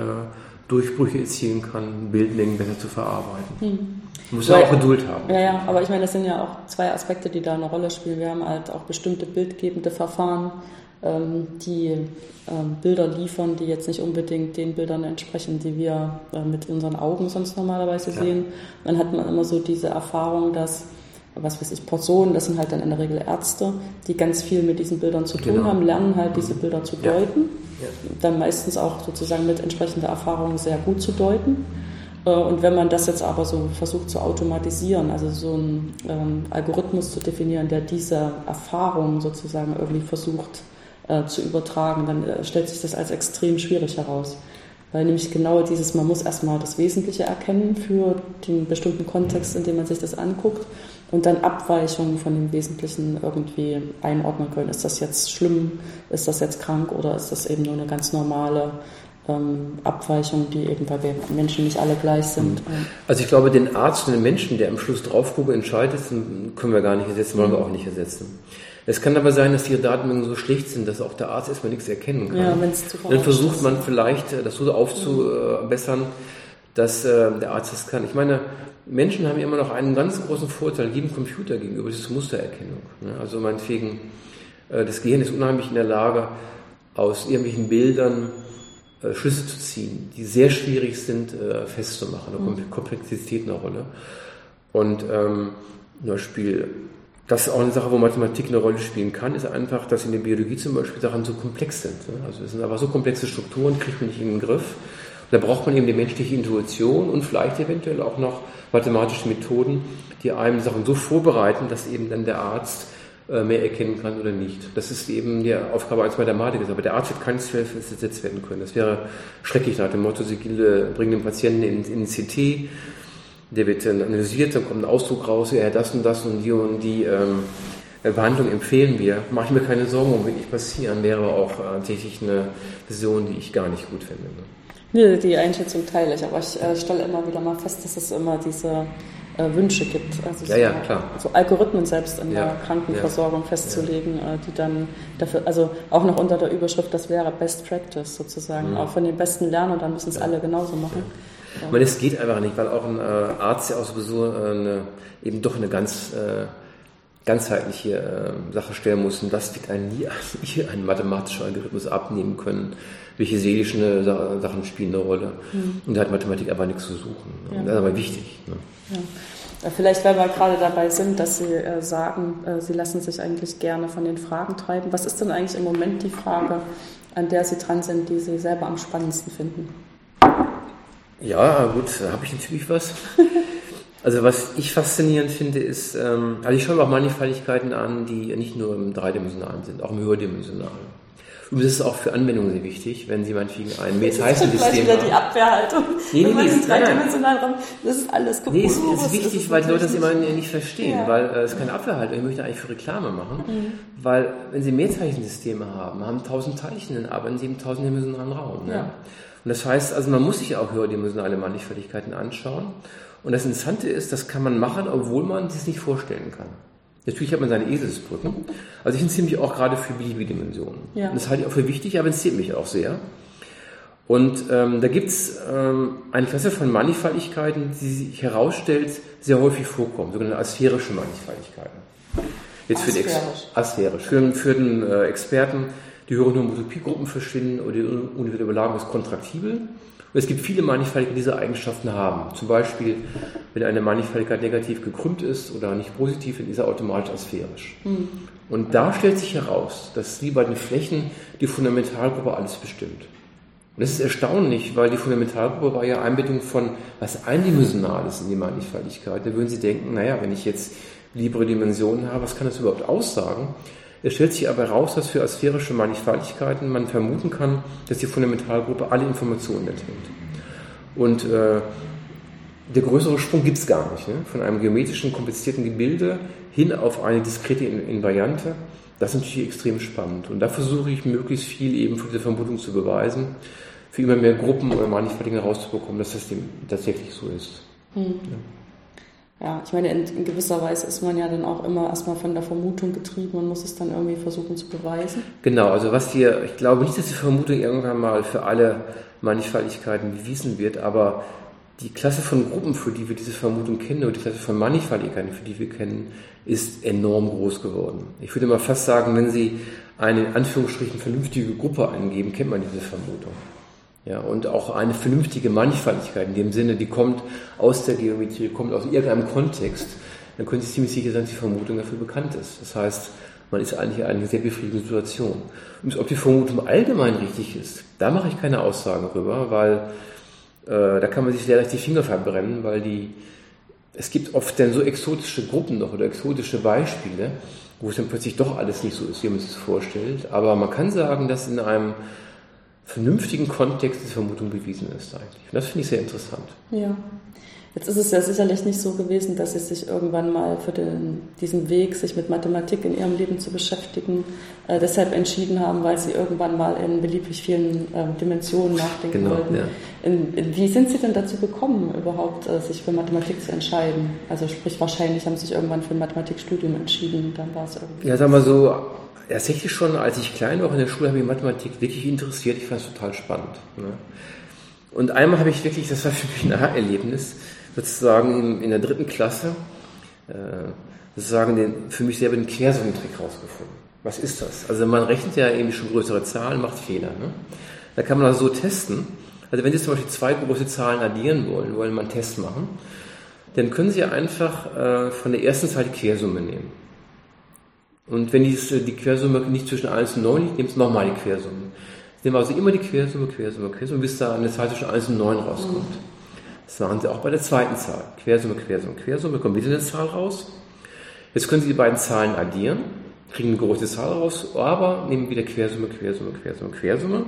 Durchbrüche erzielen kann, Bildmengen besser zu verarbeiten. Hm. Muss ja auch Geduld haben. Ja, ja, aber ich meine, das sind ja auch zwei Aspekte, die da eine Rolle spielen. Wir haben halt auch bestimmte bildgebende Verfahren, ähm, die ähm, Bilder liefern, die jetzt nicht unbedingt den Bildern entsprechen, die wir äh, mit unseren Augen sonst normalerweise ja. sehen. Dann hat man immer so diese Erfahrung, dass was weiß ich, Personen, das sind halt dann in der Regel Ärzte, die ganz viel mit diesen Bildern zu tun genau. haben, lernen halt diese Bilder zu deuten, ja. dann meistens auch sozusagen mit entsprechender Erfahrung sehr gut zu deuten. Äh, und wenn man das jetzt aber so versucht zu automatisieren, also so einen ähm, Algorithmus zu definieren, der diese Erfahrung sozusagen irgendwie versucht äh, zu übertragen, dann äh, stellt sich das als extrem schwierig heraus. Weil nämlich genau dieses, man muss erstmal das Wesentliche erkennen für den bestimmten Kontext, in dem man sich das anguckt und dann Abweichungen von dem Wesentlichen irgendwie einordnen können. Ist das jetzt schlimm? Ist das jetzt krank? Oder ist das eben nur eine ganz normale ähm, Abweichung, die eben, wir Menschen nicht alle gleich sind. Mhm. Also ich glaube, den Arzt und den Menschen, der am Schluss drauf gucke, entscheidet, können wir gar nicht ersetzen, wollen wir mhm. auch nicht ersetzen. Es kann aber sein, dass die Datenmengen so schlecht sind, dass auch der Arzt erstmal nichts erkennen kann. Ja, wenn's zu Dann versucht man vielleicht, äh, das so aufzubessern, dass äh, der Arzt das kann. Ich meine, Menschen haben immer noch einen ganz großen Vorteil jedem Computer gegenüber, das ist Mustererkennung. Ne? Also meinetwegen, äh, das Gehirn ist unheimlich in der Lage, aus irgendwelchen Bildern Schlüsse zu ziehen, die sehr schwierig sind festzumachen. Da kommt Komplexität eine Rolle. Und ähm, zum Beispiel das ist auch eine Sache, wo Mathematik eine Rolle spielen kann, ist einfach, dass in der Biologie zum Beispiel Sachen so komplex sind. Ne? Also es sind aber so komplexe Strukturen, kriegt man nicht in den Griff. da braucht man eben die menschliche Intuition und vielleicht eventuell auch noch mathematische Methoden, die einem Sachen so vorbereiten, dass eben dann der Arzt äh, mehr erkennen kann oder nicht. Das ist eben die Aufgabe als Mathematiker. Aber der Arzt wird keinesfalls ersetzt werden können. Das wäre schrecklich nach dem Motto, Sie bringen den Patienten in, in CT, der wird dann analysiert, dann kommt ein Ausdruck raus, ja, das und das und die und die ähm, Behandlung empfehlen wir. Mache ich mir keine Sorgen, um wird nicht passieren, wäre auch äh, tatsächlich eine Vision, die ich gar nicht gut finde. Ne? Nee, die Einschätzung teile ich, aber ich äh, stelle immer wieder mal fest, dass es immer diese äh, Wünsche gibt. Also ja, so, ja, klar. So Algorithmen selbst in ja, der Krankenversorgung ja, festzulegen, ja. Äh, die dann dafür, also auch noch unter der Überschrift, das wäre Best Practice sozusagen, mhm. auch von den Besten lernen und dann müssen es alle genauso machen. Ich meine, es geht einfach nicht, weil auch ein äh, Arzt ja auch sowieso äh, eine, eben doch eine ganz ganzheitliche äh, Sache stellen muss. Und das wird einem nie, ein mathematischer Algorithmus abnehmen können. Welche seelischen äh, Sachen spielen eine Rolle. Mhm. Und da hat Mathematik aber nichts zu suchen. Ja. Das ist aber wichtig. Ne? Ja. Vielleicht, weil wir gerade dabei sind, dass Sie äh, sagen, äh, Sie lassen sich eigentlich gerne von den Fragen treiben. Was ist denn eigentlich im Moment die Frage, an der Sie dran sind, die Sie selber am spannendsten finden? Ja, gut, da habe ich natürlich was. Also was ich faszinierend finde, ist, ähm, also ich schaue mir auch Mannigfaltigkeiten an, die nicht nur im dreidimensionalen sind, auch im höherdimensionalen. Und das ist auch für Anwendungen sehr wichtig, wenn Sie meinetwegen ein Meteisen-System haben. die Abwehrhaltung. Nee, nee, nee, ist, Raum, das ist alles kaputt. Nee, es ist, ist wichtig, weil die Leute das immer nicht verstehen, ja. weil äh, es ist keine Abwehrhaltung. Ich möchte eigentlich für Reklame machen, mhm. weil wenn Sie Mehrzeichensysteme haben, haben tausend Teilchen, dann arbeiten Sie im tausenddimensionalen Raum. Ne? Ja. Und das heißt, also man muss sich auch höherdimensionale Mannigfaltigkeiten anschauen. Und das Interessante ist, das kann man machen, obwohl man sich nicht vorstellen kann. Natürlich hat man seine Eselsbrücken. Also ich interessiere mich auch gerade für beliebige Dimensionen. Ja. Und das halte ich auch für wichtig, aber interessiert mich auch sehr. Und ähm, da gibt es ähm, eine Klasse von Mannigfaltigkeiten, die sich herausstellt, sehr häufig vorkommen, sogenannte asphärische Mannigfaltigkeiten. Jetzt für asphärisch. Den asphärisch. Für, für den äh, Experten, die höheren Homotopiegruppen verschwinden oder die universelle Überlagerung ist kontraktibel. Und es gibt viele Mannigfaltigkeiten, die diese Eigenschaften haben. Zum Beispiel, wenn eine Mannigfaltigkeit negativ gekrümmt ist oder nicht positiv, dann ist er automatisch asphärisch. Mhm. Und da stellt sich heraus, dass wie bei den Flächen die Fundamentalgruppe alles bestimmt. Und das ist erstaunlich, weil die Fundamentalgruppe war ja Einbettung von was Eindimensionales in die Mannigfaltigkeit. Da würden Sie denken, naja, wenn ich jetzt libre Dimensionen habe, was kann das überhaupt aussagen? Es stellt sich aber heraus, dass für asphärische Mannigfaltigkeiten man vermuten kann, dass die Fundamentalgruppe alle Informationen enthält. Und äh, der größere Sprung gibt es gar nicht. Ne? Von einem geometrischen, komplizierten Gebilde hin auf eine diskrete Invariante. Das ist natürlich extrem spannend. Und da versuche ich möglichst viel eben für diese Vermutung zu beweisen, für immer mehr Gruppen oder Mannigfaltigen herauszubekommen, dass das tatsächlich so ist. Hm. Ja. Ja. ich meine, in, in, gewisser Weise ist man ja dann auch immer erstmal von der Vermutung getrieben und muss es dann irgendwie versuchen zu beweisen. Genau, also was hier, ich glaube nicht, dass die Vermutung irgendwann mal für alle Mannigfaltigkeiten bewiesen wird, aber die Klasse von Gruppen, für die wir diese Vermutung kennen, oder die Klasse von Mannigfaltigkeiten, für die wir kennen, ist enorm groß geworden. Ich würde mal fast sagen, wenn Sie eine in Anführungsstrichen vernünftige Gruppe eingeben, kennt man diese Vermutung. Ja, und auch eine vernünftige Mannigfaltigkeit in dem Sinne, die kommt aus der Geometrie, kommt aus irgendeinem Kontext, dann können Sie ziemlich sicher sein, dass die Vermutung dafür bekannt ist. Das heißt, man ist eigentlich in einer sehr befriedigenden Situation. Und ob die Vermutung allgemein richtig ist, da mache ich keine Aussagen drüber, weil äh, da kann man sich sehr leicht die Finger verbrennen, weil die es gibt oft dann so exotische Gruppen noch oder exotische Beispiele, wo es dann plötzlich doch alles nicht so ist, wie man sich das vorstellt. Aber man kann sagen, dass in einem vernünftigen Kontext die Vermutung bewiesen ist eigentlich. Und das finde ich sehr interessant. Ja. Jetzt ist es ja sicherlich nicht so gewesen, dass Sie sich irgendwann mal für den, diesen Weg, sich mit Mathematik in Ihrem Leben zu beschäftigen, äh, deshalb entschieden haben, weil Sie irgendwann mal in beliebig vielen äh, Dimensionen nachdenken genau, wollten. Ja. In, in, wie sind Sie denn dazu gekommen, überhaupt äh, sich für Mathematik zu entscheiden? Also sprich, wahrscheinlich haben Sie sich irgendwann für ein Mathematikstudium entschieden, dann war es irgendwie. Ja, sagen wir so, tatsächlich schon, als ich klein war in der Schule, habe ich Mathematik wirklich interessiert. Ich fand es total spannend. Ne? Und einmal habe ich wirklich, das war für mich ein Erlebnis, sozusagen in, der dritten Klasse äh, sozusagen den, für mich selber den Quersummentrick rausgefunden. Was ist das? Also man rechnet ja irgendwie schon größere Zahlen, macht Fehler. Ne? Da kann man das so testen. Also wenn Sie zum Beispiel zwei große Zahlen addieren wollen, wollen mal einen Test machen, dann können Sie einfach äh, von der ersten Zahl die Quersumme nehmen. Und wenn die, die Quersumme nicht zwischen 1 und 9 liegt, Sie nochmal die Quersumme. Sie nehmen also immer die Quersumme, Quersumme, Quersumme, bis da eine Zahl zwischen 1 und 9 rauskommt. Das machen Sie auch bei der zweiten Zahl. Quersumme, Quersumme, Quersumme, kommt wieder eine Zahl raus. Jetzt können Sie die beiden Zahlen addieren, kriegen eine große Zahl raus, aber nehmen wieder Quersumme, Quersumme, Quersumme, Quersumme.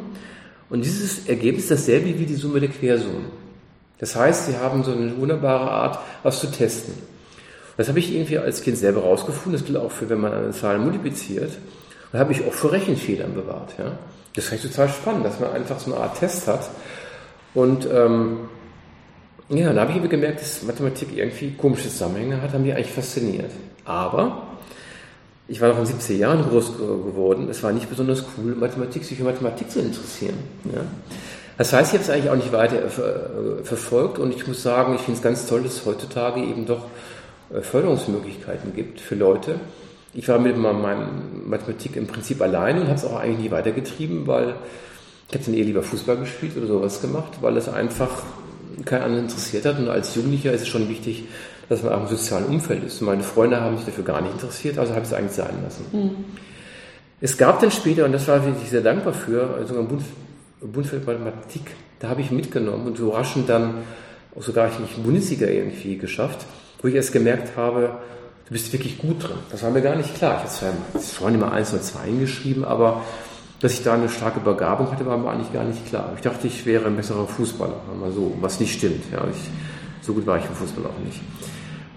Und dieses Ergebnis ist dasselbe wie die Summe der Quersummen. Das heißt, Sie haben so eine wunderbare Art, was zu testen. Das habe ich irgendwie als Kind selber rausgefunden. Das gilt auch für, wenn man eine Zahl multipliziert. Und habe ich auch vor Rechenfehlern bewahrt. Ja? Das fand ich total spannend, dass man einfach so eine Art Test hat. Und ähm, ja, da habe ich gemerkt, dass Mathematik irgendwie komische Zusammenhänge hat, haben mich eigentlich fasziniert. Aber ich war noch in 70 Jahren groß geworden, es war nicht besonders cool, Mathematik, sich für Mathematik zu interessieren. Ja. Das heißt, ich habe es eigentlich auch nicht weiter äh, verfolgt und ich muss sagen, ich finde es ganz toll, dass heutzutage eben doch Förderungsmöglichkeiten gibt für Leute. Ich war mit meiner Mathematik im Prinzip allein und habe es auch eigentlich nie weitergetrieben, weil ich habe dann eher lieber Fußball gespielt oder sowas gemacht, weil es einfach kein anderer interessiert hat. Und als Jugendlicher ist es schon wichtig, dass man auch im sozialen Umfeld ist. Und meine Freunde haben sich dafür gar nicht interessiert, also habe ich es eigentlich sein lassen. Mhm. Es gab dann später, und das war ich sehr dankbar für, sogar ein Bund, Bund für Mathematik, da habe ich mitgenommen und überraschend dann auch sogar ich Bundesliga irgendwie geschafft, wo ich erst gemerkt habe, du bist wirklich gut drin. Das war mir gar nicht klar. Ich habe zwar nicht mal eins oder zwei hingeschrieben, aber dass ich da eine starke Begabung hatte, war mir eigentlich gar nicht klar. Ich dachte, ich wäre ein besserer Fußballer, mal so, was nicht stimmt. Ja, ich, so gut war ich im Fußball auch nicht.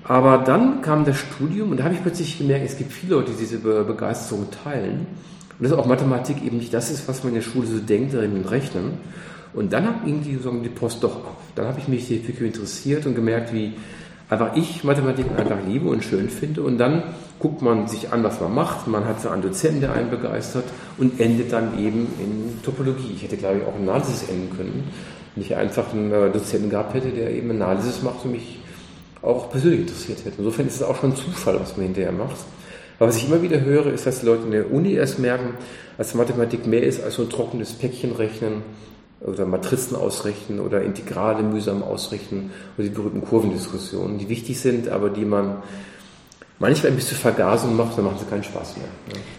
Aber dann kam das Studium und da habe ich plötzlich gemerkt, es gibt viele Leute, die diese Begeisterung teilen. Und dass auch Mathematik eben nicht das ist, was man in der Schule so denkt, mit Rechnen. Und dann hat irgendwie so die Post doch auf. Dann habe ich mich wirklich interessiert und gemerkt, wie einfach ich Mathematik einfach liebe und schön finde und dann guckt man sich an, was man macht. Man hat so einen Dozenten, der einen begeistert und endet dann eben in Topologie. Ich hätte, glaube ich, auch Analysis enden können, wenn ich einfach einen äh, Dozenten gehabt hätte, der eben Analysis macht und mich auch persönlich interessiert hätte. Insofern ist es auch schon Zufall, was man hinterher macht. Aber was ich immer wieder höre, ist, dass die Leute in der Uni erst merken, dass Mathematik mehr ist als so ein trockenes Päckchen rechnen oder Matrizen ausrechnen oder Integrale mühsam ausrechnen oder die berühmten Kurvendiskussionen, die wichtig sind, aber die man manchmal ein bisschen Vergasung macht, dann machen sie keinen Spaß mehr.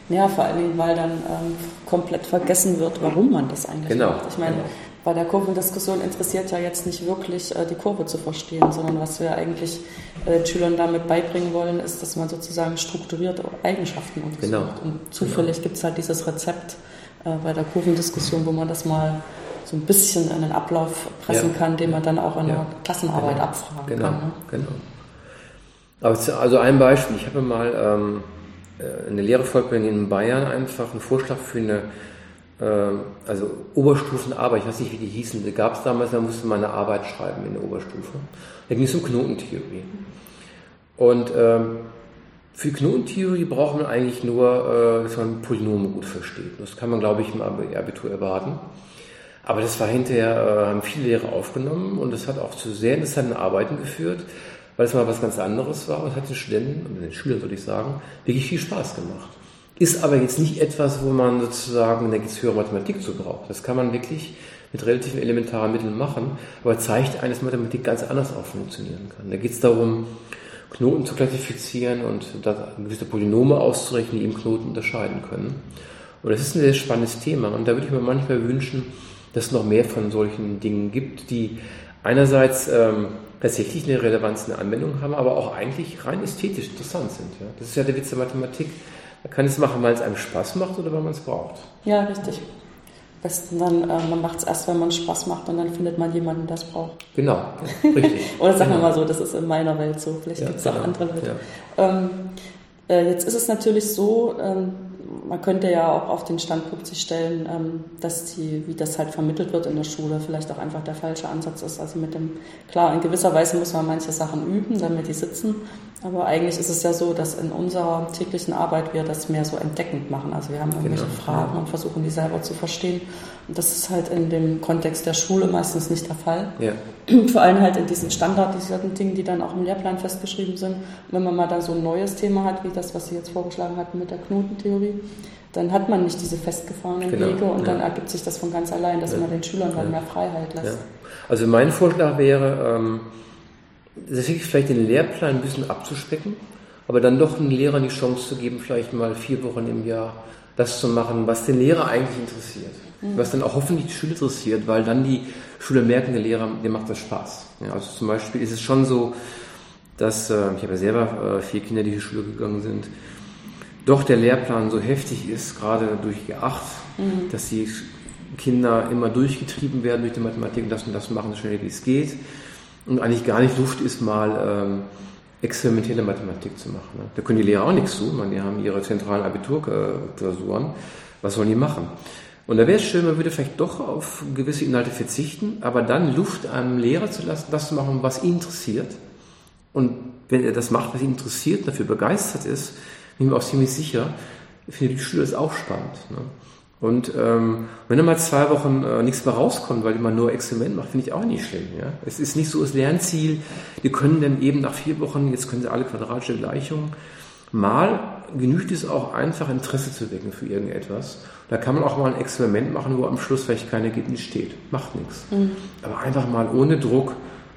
Ja, ja vor allen Dingen, weil dann ähm, komplett vergessen wird, warum man das eigentlich genau, macht. Ich meine, genau. bei der Kurvendiskussion interessiert ja jetzt nicht wirklich äh, die Kurve zu verstehen, sondern was wir eigentlich äh, Schülern damit beibringen wollen, ist, dass man sozusagen strukturierte Eigenschaften untersucht. Genau. Und zufällig genau. gibt es halt dieses Rezept äh, bei der Kurvendiskussion, wo man das mal so ein bisschen in den Ablauf pressen ja. kann, den man dann auch in der Klassenarbeit genau. abfragen genau. kann. Ne? Genau. Also ein Beispiel, ich habe mal ähm, äh, eine Lehrerfortbildung in Bayern einfach einen Vorschlag für eine äh, also Oberstufenarbeit, ich weiß nicht, wie die hießen, die gab es damals, da musste man eine Arbeit schreiben in der Oberstufe. Da ging es um Knotentheorie. Und ähm, für Knotentheorie braucht man eigentlich nur, äh, dass man Polynome gut versteht. Das kann man, glaube ich, im Abitur erwarten. Aber das war hinterher, äh, haben viele Lehrer aufgenommen und das hat auch zu sehr interessanten Arbeiten geführt weil es mal was ganz anderes war und hat den Studenten, den Schülern würde ich sagen, wirklich viel Spaß gemacht. Ist aber jetzt nicht etwas, wo man sozusagen eine höhere Mathematik zu braucht. Das kann man wirklich mit relativ elementaren Mitteln machen, aber zeigt eines Mathematik ganz anders auch funktionieren kann. Da geht es darum, Knoten zu klassifizieren und gewisse Polynome auszurechnen, die im Knoten unterscheiden können. Und das ist ein sehr spannendes Thema und da würde ich mir manchmal wünschen, dass es noch mehr von solchen Dingen gibt, die einerseits ähm, tatsächlich eine Relevanz, eine Anwendung haben, aber auch eigentlich rein ästhetisch interessant sind. Ja? Das ist ja der Witz der Mathematik. Man kann es machen, weil es einem Spaß macht oder weil man es braucht. Ja, richtig. Am besten dann, äh, man macht es erst, wenn man Spaß macht und dann findet man jemanden, der es braucht. Genau, richtig. oder sagen genau. wir mal so, das ist in meiner Welt so. Vielleicht ja, gibt es genau. auch andere Welt. Ja. Ähm, äh, jetzt ist es natürlich so, ähm, man könnte ja auch auf den Standpunkt sich stellen, ähm, dass die, wie das halt vermittelt wird in der Schule, vielleicht auch einfach der falsche Ansatz ist. Also mit dem, klar, in gewisser Weise muss man manche Sachen üben, damit die sitzen. Aber eigentlich ist es ja so, dass in unserer täglichen Arbeit wir das mehr so entdeckend machen. Also wir haben irgendwelche genau. Fragen und versuchen die selber zu verstehen. Und das ist halt in dem Kontext der Schule meistens nicht der Fall. Ja. Vor allem halt in diesen standardisierten Dingen, die dann auch im Lehrplan festgeschrieben sind. Und wenn man mal da so ein neues Thema hat, wie das, was Sie jetzt vorgeschlagen hatten mit der Knotentheorie, dann hat man nicht diese festgefahrenen genau. Wege und ja. dann ergibt sich das von ganz allein, dass ja. man den Schülern dann mehr Freiheit lässt. Also mein Vorschlag wäre, ähm, tatsächlich vielleicht den Lehrplan ein bisschen abzuspecken, aber dann doch den Lehrern die Chance zu geben, vielleicht mal vier Wochen im Jahr das zu machen, was den Lehrer eigentlich interessiert. Mhm. Was dann auch hoffentlich die Schüler interessiert, weil dann die Schüler merken, der Lehrer, dem macht das Spaß. Ja, also zum Beispiel ist es schon so, dass, äh, ich habe ja selber äh, vier Kinder, die in die Schule gegangen sind, doch der Lehrplan so heftig ist, gerade durch G8, mhm. dass die Kinder immer durchgetrieben werden durch die Mathematik und das und das machen, so schnell wie es geht und eigentlich gar nicht Luft ist, mal ähm, experimentelle Mathematik zu machen. Ne? Da können die Lehrer auch nichts tun, man, die haben ihre zentralen Abiturklausuren. Was sollen die machen? Und da wäre es schön, man würde vielleicht doch auf gewisse Inhalte verzichten, aber dann Luft einem Lehrer zu lassen, das zu machen, was ihn interessiert. Und wenn er das macht, was ihn interessiert, dafür begeistert ist, bin ich mir auch ziemlich sicher, findet die Schüler es auch spannend. Ne? Und ähm, wenn dann mal zwei Wochen äh, nichts mehr rauskommt, weil man nur Experiment macht, finde ich auch nicht schlimm. Ja? Es ist nicht so das Lernziel, die können dann eben nach vier Wochen, jetzt können sie alle quadratische Gleichungen, mal genügt es auch einfach Interesse zu wecken für irgendetwas. Da kann man auch mal ein Experiment machen, wo am Schluss vielleicht kein Ergebnis steht. Macht nichts. Mhm. Aber einfach mal ohne Druck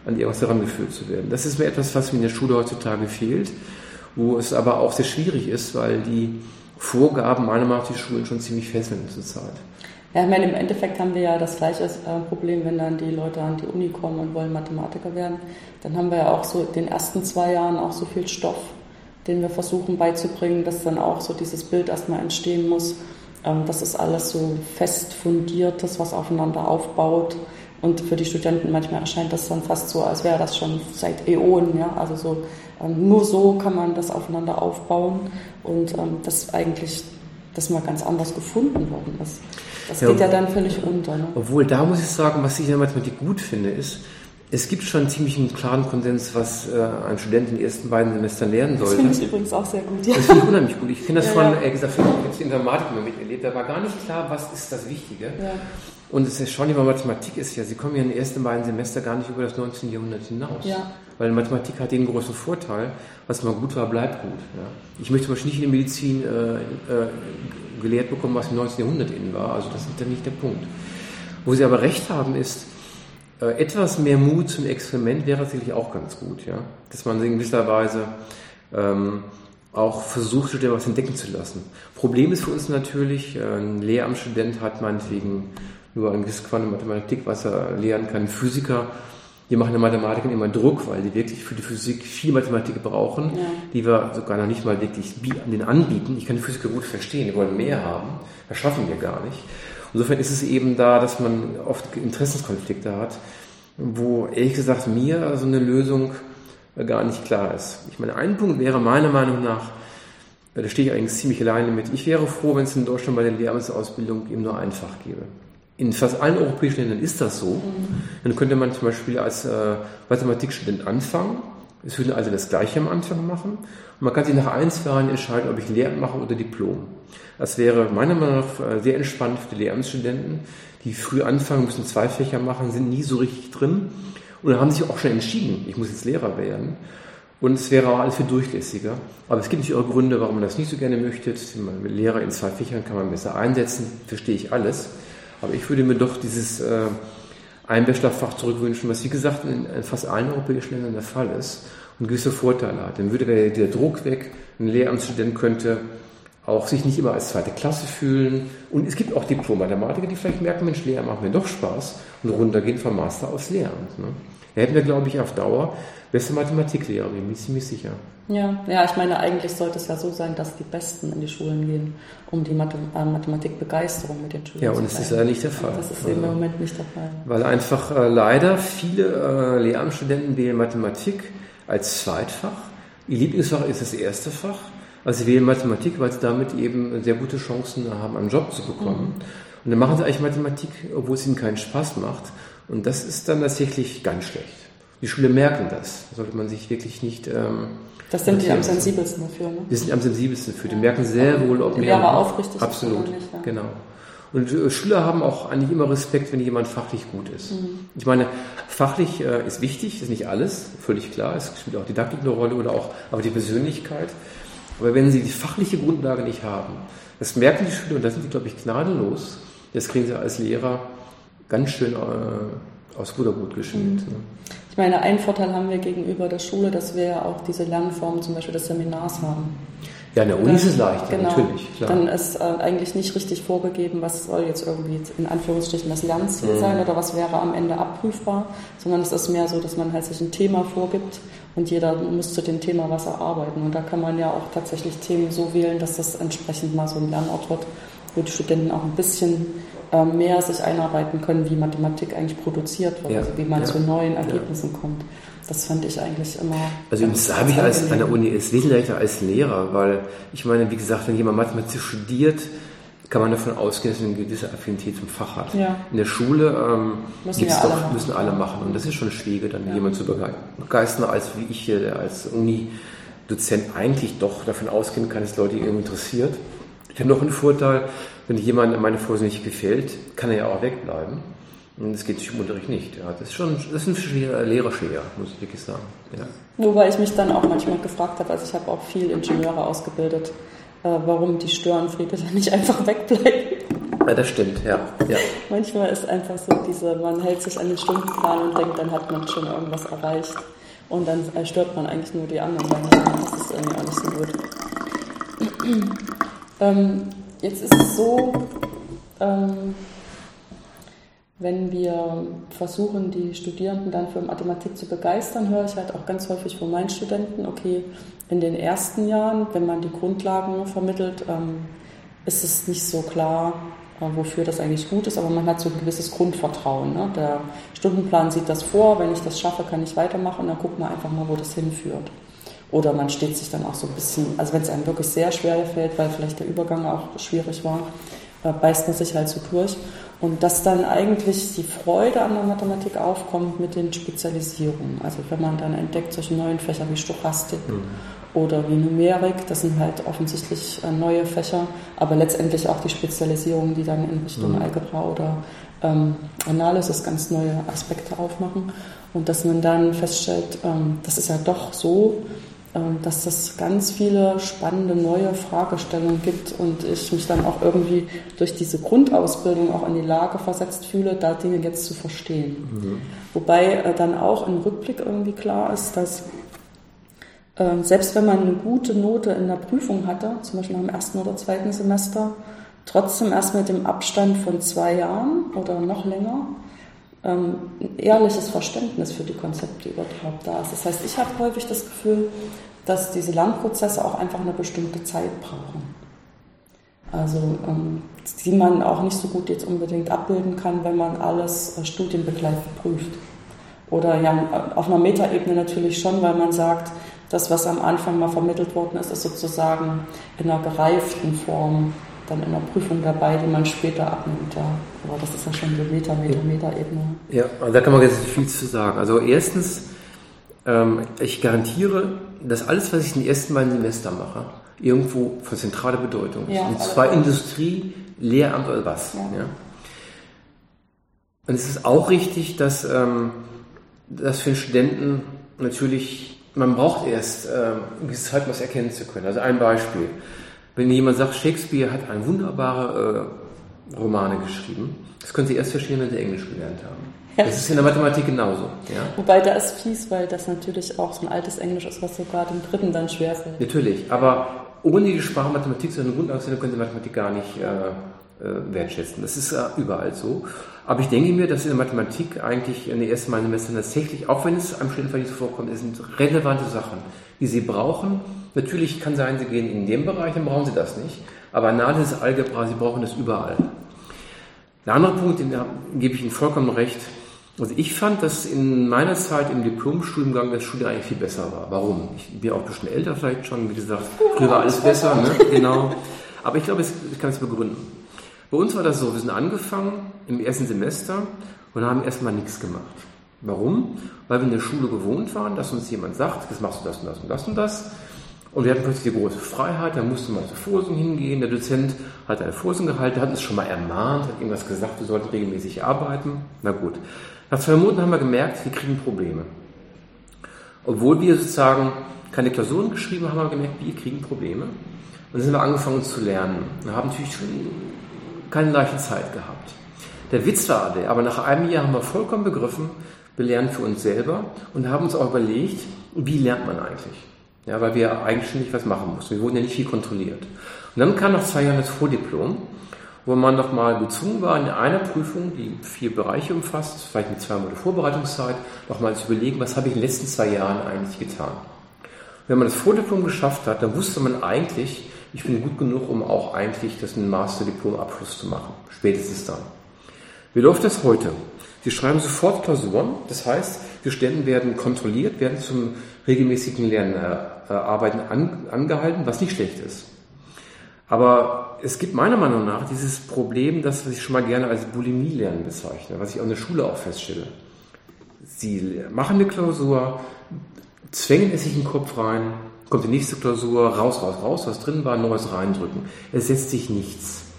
an irgendwas herangeführt zu werden. Das ist mir etwas, was mir in der Schule heutzutage fehlt, wo es aber auch sehr schwierig ist, weil die Vorgaben meiner Meinung nach die Schulen schon ziemlich fesseln zurzeit. Ja, ich meine, im Endeffekt haben wir ja das gleiche äh, Problem, wenn dann die Leute an die Uni kommen und wollen Mathematiker werden. Dann haben wir ja auch so den ersten zwei Jahren auch so viel Stoff, den wir versuchen beizubringen, dass dann auch so dieses Bild erstmal entstehen muss. Ähm, das ist alles so fest fundiertes, was aufeinander aufbaut. Und für die Studenten manchmal erscheint das dann fast so, als wäre das schon seit Äonen, ja, also so ähm, nur so kann man das aufeinander aufbauen und ähm, das eigentlich, das mal ganz anders gefunden worden ist. Das ja, geht ja dann völlig unter. Ne? Obwohl, da muss ich sagen, was ich in der Mathematik gut finde, ist, es gibt schon ziemlich einen klaren Konsens, was äh, ein Student in den ersten beiden Semestern lernen sollte. Das finde ich übrigens auch sehr gut. Ja. Das finde ich unheimlich gut. Ich kenne das ja, von, ja. Äh, gesagt, ich habe in der Informatik immer miterlebt. Da war gar nicht klar, was ist das Wichtige. Ja. Und es ist schon über Mathematik ist ja, Sie kommen ja in den ersten beiden Semester gar nicht über das 19. Jahrhundert hinaus. Ja. Weil Mathematik hat den großen Vorteil, was mal gut war, bleibt gut. Ja. Ich möchte zum Beispiel nicht in der Medizin äh, äh, gelehrt bekommen, was im 19. Jahrhundert innen war. Also das ist dann nicht der Punkt. Wo Sie aber recht haben, ist, äh, etwas mehr Mut zum Experiment wäre sicherlich auch ganz gut, ja. Dass man in gewisser Weise ähm, auch versucht, etwas entdecken zu lassen. Problem ist für uns natürlich, äh, ein Lehramtsstudent hat meinetwegen nur ein gewisses Quantum Mathematik, was er lernen kann. Physiker, die machen der Mathematik immer Druck, weil die wirklich für die Physik viel Mathematik brauchen, ja. die wir sogar noch nicht mal wirklich den anbieten. Ich kann die Physiker gut verstehen, die wollen mehr haben. Das schaffen wir gar nicht. Insofern ist es eben da, dass man oft Interessenskonflikte hat, wo ehrlich gesagt mir so eine Lösung gar nicht klar ist. Ich meine, ein Punkt wäre meiner Meinung nach, da stehe ich eigentlich ziemlich alleine mit, ich wäre froh, wenn es in Deutschland bei der Lehramtsausbildung eben nur ein Fach gäbe. In fast allen europäischen Ländern ist das so. Mhm. Dann könnte man zum Beispiel als äh, Mathematikstudent anfangen. Es würden also das Gleiche am Anfang machen. Und man kann sich nach ein, zwei Jahren entscheiden, ob ich Lehramt mache oder Diplom. Das wäre meiner Meinung nach äh, sehr entspannt für die Lehramtsstudenten, die früh anfangen, müssen zwei Fächer machen, sind nie so richtig drin und dann haben sich auch schon entschieden, ich muss jetzt Lehrer werden. Und es wäre auch alles viel durchlässiger. Aber es gibt natürlich auch Gründe, warum man das nicht so gerne möchte. Lehrer in zwei Fächern kann man besser einsetzen, verstehe ich alles. Aber ich würde mir doch dieses äh, ein Bachelorfach zurückwünschen, was wie gesagt in, in fast allen europäischen Ländern der Fall ist und gewisse Vorteile hat. Dann würde der Druck weg, ein Lehramtsstudent könnte auch sich nicht immer als zweite Klasse fühlen. Und es gibt auch Diplom-Mathematiker, die vielleicht merken, Mensch, Lehramt macht mir doch Spaß und runtergehen vom Master aufs Lehramt. Ne? Da hätten wir, glaube ich, auf Dauer beste Mathematiklehrer, bin ich ziemlich sicher. Ja, ja, ich meine, eigentlich sollte es ja so sein, dass die Besten in die Schulen gehen, um die Mathe äh, Mathematikbegeisterung mit den Schülern Ja, und es ist ja nicht der Fall. Das ist im Moment nicht der Fall. Weil einfach äh, leider viele äh, Lehramtsstudenten wählen Mathematik als Zweitfach. Ihr Lieblingsfach ist das erste Fach. Also sie wählen Mathematik, weil sie damit eben sehr gute Chancen haben, einen Job zu bekommen. Mhm. Und dann machen sie eigentlich Mathematik, obwohl es ihnen keinen Spaß macht. Und das ist dann tatsächlich ganz schlecht. Die Schüler merken das. Da sollte man sich wirklich nicht. Ähm, das sind die am sensibelsten dafür, ne? Die sind am sensibelsten dafür. Die merken sehr wohl, ob die Lehrer aufrichtig Absolut, nicht, ja. genau. Und äh, Schüler haben auch eigentlich immer Respekt, wenn jemand fachlich gut ist. Mhm. Ich meine, fachlich äh, ist wichtig, ist nicht alles, völlig klar. Es spielt auch Didaktik eine Rolle oder auch, aber die Persönlichkeit. Aber wenn sie die fachliche Grundlage nicht haben, das merken die Schüler und da sind glaube ich, gnadenlos. Das kriegen sie als Lehrer ganz schön äh, aus Rudergut geschmiert. Mhm. Ne? Ich meine, einen Vorteil haben wir gegenüber der Schule, dass wir ja auch diese Lernform zum Beispiel des Seminars haben. Ja, in der Uni ist es leicht, genau, ja, natürlich. Klar. Dann ist äh, eigentlich nicht richtig vorgegeben, was soll jetzt irgendwie in Anführungsstrichen das Lernziel mhm. sein oder was wäre am Ende abprüfbar, sondern es ist mehr so, dass man halt sich ein Thema vorgibt und jeder muss zu dem Thema was erarbeiten. Und da kann man ja auch tatsächlich Themen so wählen, dass das entsprechend mal so ein Lernort wird, wo die Studenten auch ein bisschen äh, mehr sich einarbeiten können, wie Mathematik eigentlich produziert wird, ja. also wie man ja. zu neuen Ergebnissen ja. kommt. Das fand ich eigentlich immer. Also das habe ich als, an der Uni ist wesentlich leichter als Lehrer, weil ich meine, wie gesagt, wenn jemand Mathematik studiert, kann man davon ausgehen, dass er eine gewisse Affinität zum Fach hat. In der Schule ähm, müssen, alle doch, müssen alle machen. Und das ist schon schwieriger, dann ja. jemand zu begeistern, als wie ich hier als Uni-Dozent eigentlich doch davon ausgehen kann, dass Leute irgendwie interessiert. Ich habe noch einen Vorteil, wenn jemand meine Vorlesung nicht gefällt, kann er ja auch wegbleiben. Und das geht sich im Unterricht nicht. Ja, das ist schon das ist ein schwerer, Lehrer schwer, muss ich wirklich sagen. Ja. Wobei ich mich dann auch manchmal gefragt habe, also ich habe auch viel Ingenieure ausgebildet, äh, warum die Störenfriede dann nicht einfach wegbleiben. Ja, das stimmt, ja. ja. Manchmal ist einfach so diese, man hält sich an den Stundenplan und denkt, dann hat man schon irgendwas erreicht. Und dann stört man eigentlich nur die anderen, das ist irgendwie auch nicht so gut. Ähm, jetzt ist es so, ähm, wenn wir versuchen, die Studierenden dann für Mathematik zu begeistern, höre ich halt auch ganz häufig von meinen Studenten, okay, in den ersten Jahren, wenn man die Grundlagen vermittelt, ähm, ist es nicht so klar, äh, wofür das eigentlich gut ist, aber man hat so ein gewisses Grundvertrauen. Ne? Der Stundenplan sieht das vor, wenn ich das schaffe, kann ich weitermachen, dann guckt man einfach mal, wo das hinführt. Oder man steht sich dann auch so ein bisschen, also wenn es einem wirklich sehr schwer fällt, weil vielleicht der Übergang auch schwierig war, beißt man sich halt so durch. Und dass dann eigentlich die Freude an der Mathematik aufkommt mit den Spezialisierungen. Also wenn man dann entdeckt solche neuen Fächer wie Stochastik mhm. oder wie Numerik, das sind halt offensichtlich äh, neue Fächer, aber letztendlich auch die Spezialisierungen, die dann in Richtung mhm. Algebra oder ähm, Analysis ganz neue Aspekte aufmachen. Und dass man dann feststellt, ähm, das ist ja doch so, dass es ganz viele spannende neue Fragestellungen gibt und ich mich dann auch irgendwie durch diese Grundausbildung auch in die Lage versetzt fühle, da Dinge jetzt zu verstehen. Mhm. Wobei äh, dann auch im Rückblick irgendwie klar ist, dass äh, selbst wenn man eine gute Note in der Prüfung hatte, zum Beispiel im ersten oder zweiten Semester, trotzdem erst mit dem Abstand von zwei Jahren oder noch länger ähm, ein ehrliches Verständnis für die Konzepte überhaupt da ist. Das heißt, ich habe häufig das Gefühl, dass diese Lernprozesse auch einfach eine bestimmte Zeit brauchen. Also ähm, die man auch nicht so gut jetzt unbedingt abbilden kann, wenn man alles äh, studienbegleitend prüft. Oder ja, auf einer Metaebene natürlich schon, weil man sagt, das, was am Anfang mal vermittelt worden ist, ist sozusagen in einer gereiften Form dann in der Prüfung dabei, die man später abnimmt. Ja. Aber das ist ja schon so Meta, Meta, Meta-Ebene. Ja, also da kann man jetzt viel zu sagen. Also erstens, ähm, ich garantiere, dass alles, was ich in den ersten beiden Semester mache, irgendwo von zentraler Bedeutung ist. Ja, und zwar Industrie, Lehramt oder was. Ja. ja. Und es ist auch richtig, dass, ähm, dass für einen Studenten natürlich, man braucht erst ähm, eine gewisse Zeit, um was erkennen zu können. Also ein Beispiel. Wenn jemand sagt, Shakespeare hat eine wunderbare äh, Romane geschrieben, das können Sie erst verstehen, wenn Sie Englisch gelernt haben. Ja. Das ist in der Mathematik genauso. Ja? Wobei da ist fies, weil das natürlich auch so ein altes Englisch ist, was sogar dem Dritten dann schwerfällt. Natürlich, aber ohne die Sprache Mathematik, so eine Grundausbildung können Sie Mathematik gar nicht äh, äh, wertschätzen. Das ist äh, überall so. Aber ich denke mir, dass in der Mathematik eigentlich in den ersten Mal Semestern tatsächlich, auch wenn es am Studienfall nicht so vorkommt, es sind relevante Sachen, die Sie brauchen, Natürlich kann sein, Sie gehen in dem Bereich, dann brauchen Sie das nicht. Aber Analysis, Algebra, Sie brauchen das überall. Der andere Punkt, den gebe ich Ihnen vollkommen recht. Also ich fand, dass in meiner Zeit im Diplomstudiengang das Studium eigentlich viel besser war. Warum? Ich bin auch ein bisschen älter vielleicht schon, wie gesagt, früher war alles besser, ne? genau. Aber ich glaube, ich kann es begründen. Bei uns war das so, wir sind angefangen im ersten Semester und haben erstmal nichts gemacht. Warum? Weil wir in der Schule gewohnt waren, dass uns jemand sagt, jetzt machst du das und das und das und das. Und wir hatten plötzlich die große Freiheit, da musste man zur Vorlesung hingehen. Der Dozent hat eine Vorlesung gehalten, hat uns schon mal ermahnt, hat irgendwas gesagt, wir sollten regelmäßig arbeiten. Na gut. Nach zwei Monaten haben wir gemerkt, wir kriegen Probleme. Obwohl wir sozusagen keine Klausuren geschrieben haben, haben wir gemerkt, wir kriegen Probleme. Und dann sind wir angefangen zu lernen. Wir haben natürlich schon keine leichte Zeit gehabt. Der Witz war der, aber nach einem Jahr haben wir vollkommen begriffen, wir lernen für uns selber und haben uns auch überlegt, wie lernt man eigentlich? Ja, weil wir eigenständig was machen mussten. Wir wurden ja nicht viel kontrolliert. Und dann kam nach zwei Jahren das Vordiplom, wo man nochmal gezwungen war, in einer Prüfung, die vier Bereiche umfasst, vielleicht mit zwei Monate Vorbereitungszeit, nochmal zu überlegen, was habe ich in den letzten zwei Jahren eigentlich getan. wenn man das Vordiplom geschafft hat, dann wusste man eigentlich, ich bin gut genug, um auch eigentlich das Masterdiplom-Abschluss zu machen. Spätestens dann. Wie läuft das heute? Sie schreiben sofort Klausuren, das heißt, die Studenten werden kontrolliert, werden zum regelmäßigen Lernen äh, an, angehalten, was nicht schlecht ist. Aber es gibt meiner Meinung nach dieses Problem, das ich schon mal gerne als Bulimie-Lernen bezeichne, was ich in der Schule auch feststelle. Sie machen eine Klausur, zwängen es sich in den Kopf rein, kommt die nächste Klausur, raus, raus, raus, was drin war, neues reindrücken. Es setzt sich nichts.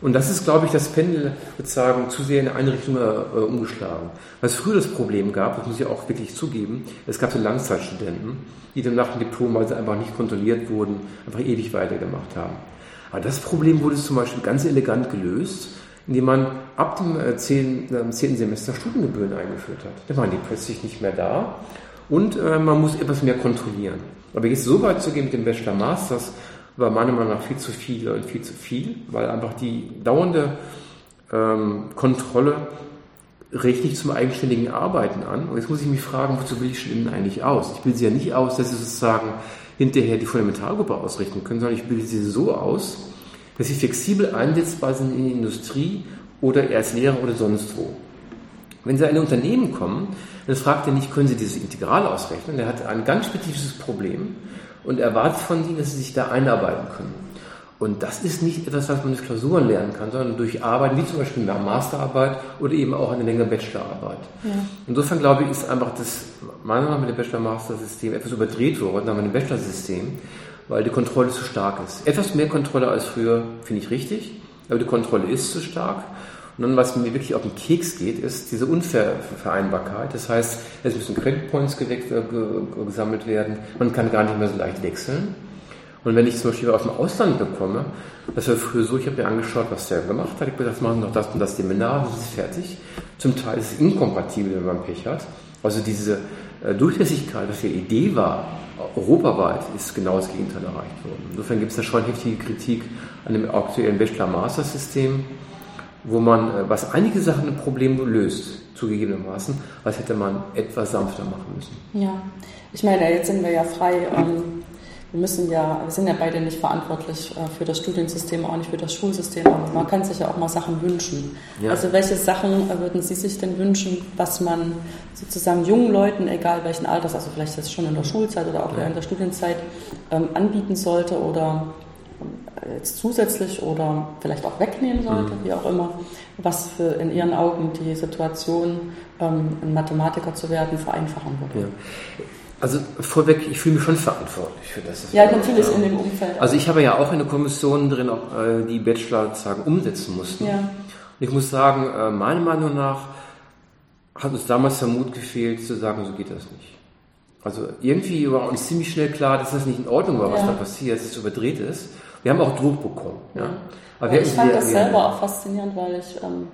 Und das ist, glaube ich, das Pendel sozusagen zu sehr in eine Richtung äh, umgeschlagen. Es früher das Problem gab, das muss ich auch wirklich zugeben, es gab so Langzeitstudenten, die dann nach dem Diplom, weil sie einfach nicht kontrolliert wurden, einfach ewig weitergemacht haben. Aber das Problem wurde zum Beispiel ganz elegant gelöst, indem man ab dem äh, 10, äh, 10. Semester Studiengebühren eingeführt hat. Dann waren die plötzlich nicht mehr da und äh, man muss etwas mehr kontrollieren. Aber jetzt so weit zu gehen mit dem Bachelor Masters, war meiner Meinung nach viel zu viel und viel zu viel, weil einfach die dauernde ähm, Kontrolle regt nicht zum eigenständigen Arbeiten an. Und jetzt muss ich mich fragen, wozu will ich Studenten eigentlich aus? Ich bilde sie ja nicht aus, dass sie sozusagen hinterher die Fundamentalgruppe ausrichten können, sondern ich bilde sie so aus, dass sie flexibel einsetzbar sind in die Industrie oder als Lehrer oder sonst wo. Wenn Sie in ein Unternehmen kommen, dann fragt er nicht, können Sie dieses Integral ausrechnen? Er hat ein ganz spezifisches Problem und erwartet von ihnen, dass sie sich da einarbeiten können. Und das ist nicht etwas, was man durch Klausuren lernen kann, sondern durch Arbeit, wie zum Beispiel in der Masterarbeit oder eben auch eine längere Bachelorarbeit. Ja. Insofern glaube ich, ist einfach das, meiner Meinung nach mit dem Bachelor-Master-System etwas überdreht worden, aber mit dem Bachelor-System, weil die Kontrolle zu stark ist. Etwas mehr Kontrolle als früher finde ich richtig, aber die Kontrolle ist zu stark. Und dann, was mir wirklich auf den Keks geht, ist diese Unvereinbarkeit. Das heißt, es müssen Credit Points gesammelt werden. Man kann gar nicht mehr so leicht wechseln. Und wenn ich zum Beispiel aus dem Ausland bekomme, das war früher so, ich habe mir angeschaut, was der gemacht hat. Ich habe gesagt, machen noch das und das Seminar, das ist fertig. Zum Teil ist es inkompatibel, wenn man Pech hat. Also diese äh, Durchlässigkeit, was die Idee war, europaweit, ist genau das Gegenteil erreicht worden. Insofern gibt es da schon heftige Kritik an dem aktuellen Bachelor-Master-System, wo man, äh, was einige Sachen ein Problem löst, zugegebenermaßen, was hätte man etwas sanfter machen müssen. Ja, ich meine, jetzt sind wir ja frei. Ähm wir müssen ja, wir sind ja beide nicht verantwortlich äh, für das Studiensystem, auch nicht für das Schulsystem, aber man kann sich ja auch mal Sachen wünschen. Ja. Also welche Sachen äh, würden Sie sich denn wünschen, was man sozusagen jungen Leuten, egal welchen Alters, also vielleicht jetzt schon in der Schulzeit oder auch ja. während der Studienzeit, ähm, anbieten sollte oder jetzt zusätzlich oder vielleicht auch wegnehmen sollte, mhm. wie auch immer, was für in Ihren Augen die Situation, ähm, ein Mathematiker zu werden, vereinfachen würde. Ja. Also vorweg, ich fühle mich schon verantwortlich für das. Ja, natürlich in dem Umfeld. Also ich habe ja auch eine Kommission drin, äh, die Bachelor sozusagen umsetzen mussten. Ja. Und ich muss sagen, äh, meiner Meinung nach hat uns damals der Mut gefehlt, zu sagen, so geht das nicht. Also irgendwie war uns ziemlich schnell klar, dass das nicht in Ordnung war, was ja. da passiert, dass es überdreht ist. Wir haben auch Druck bekommen. Ja. Aber ich fand das selber auch faszinierend, weil ich ähm,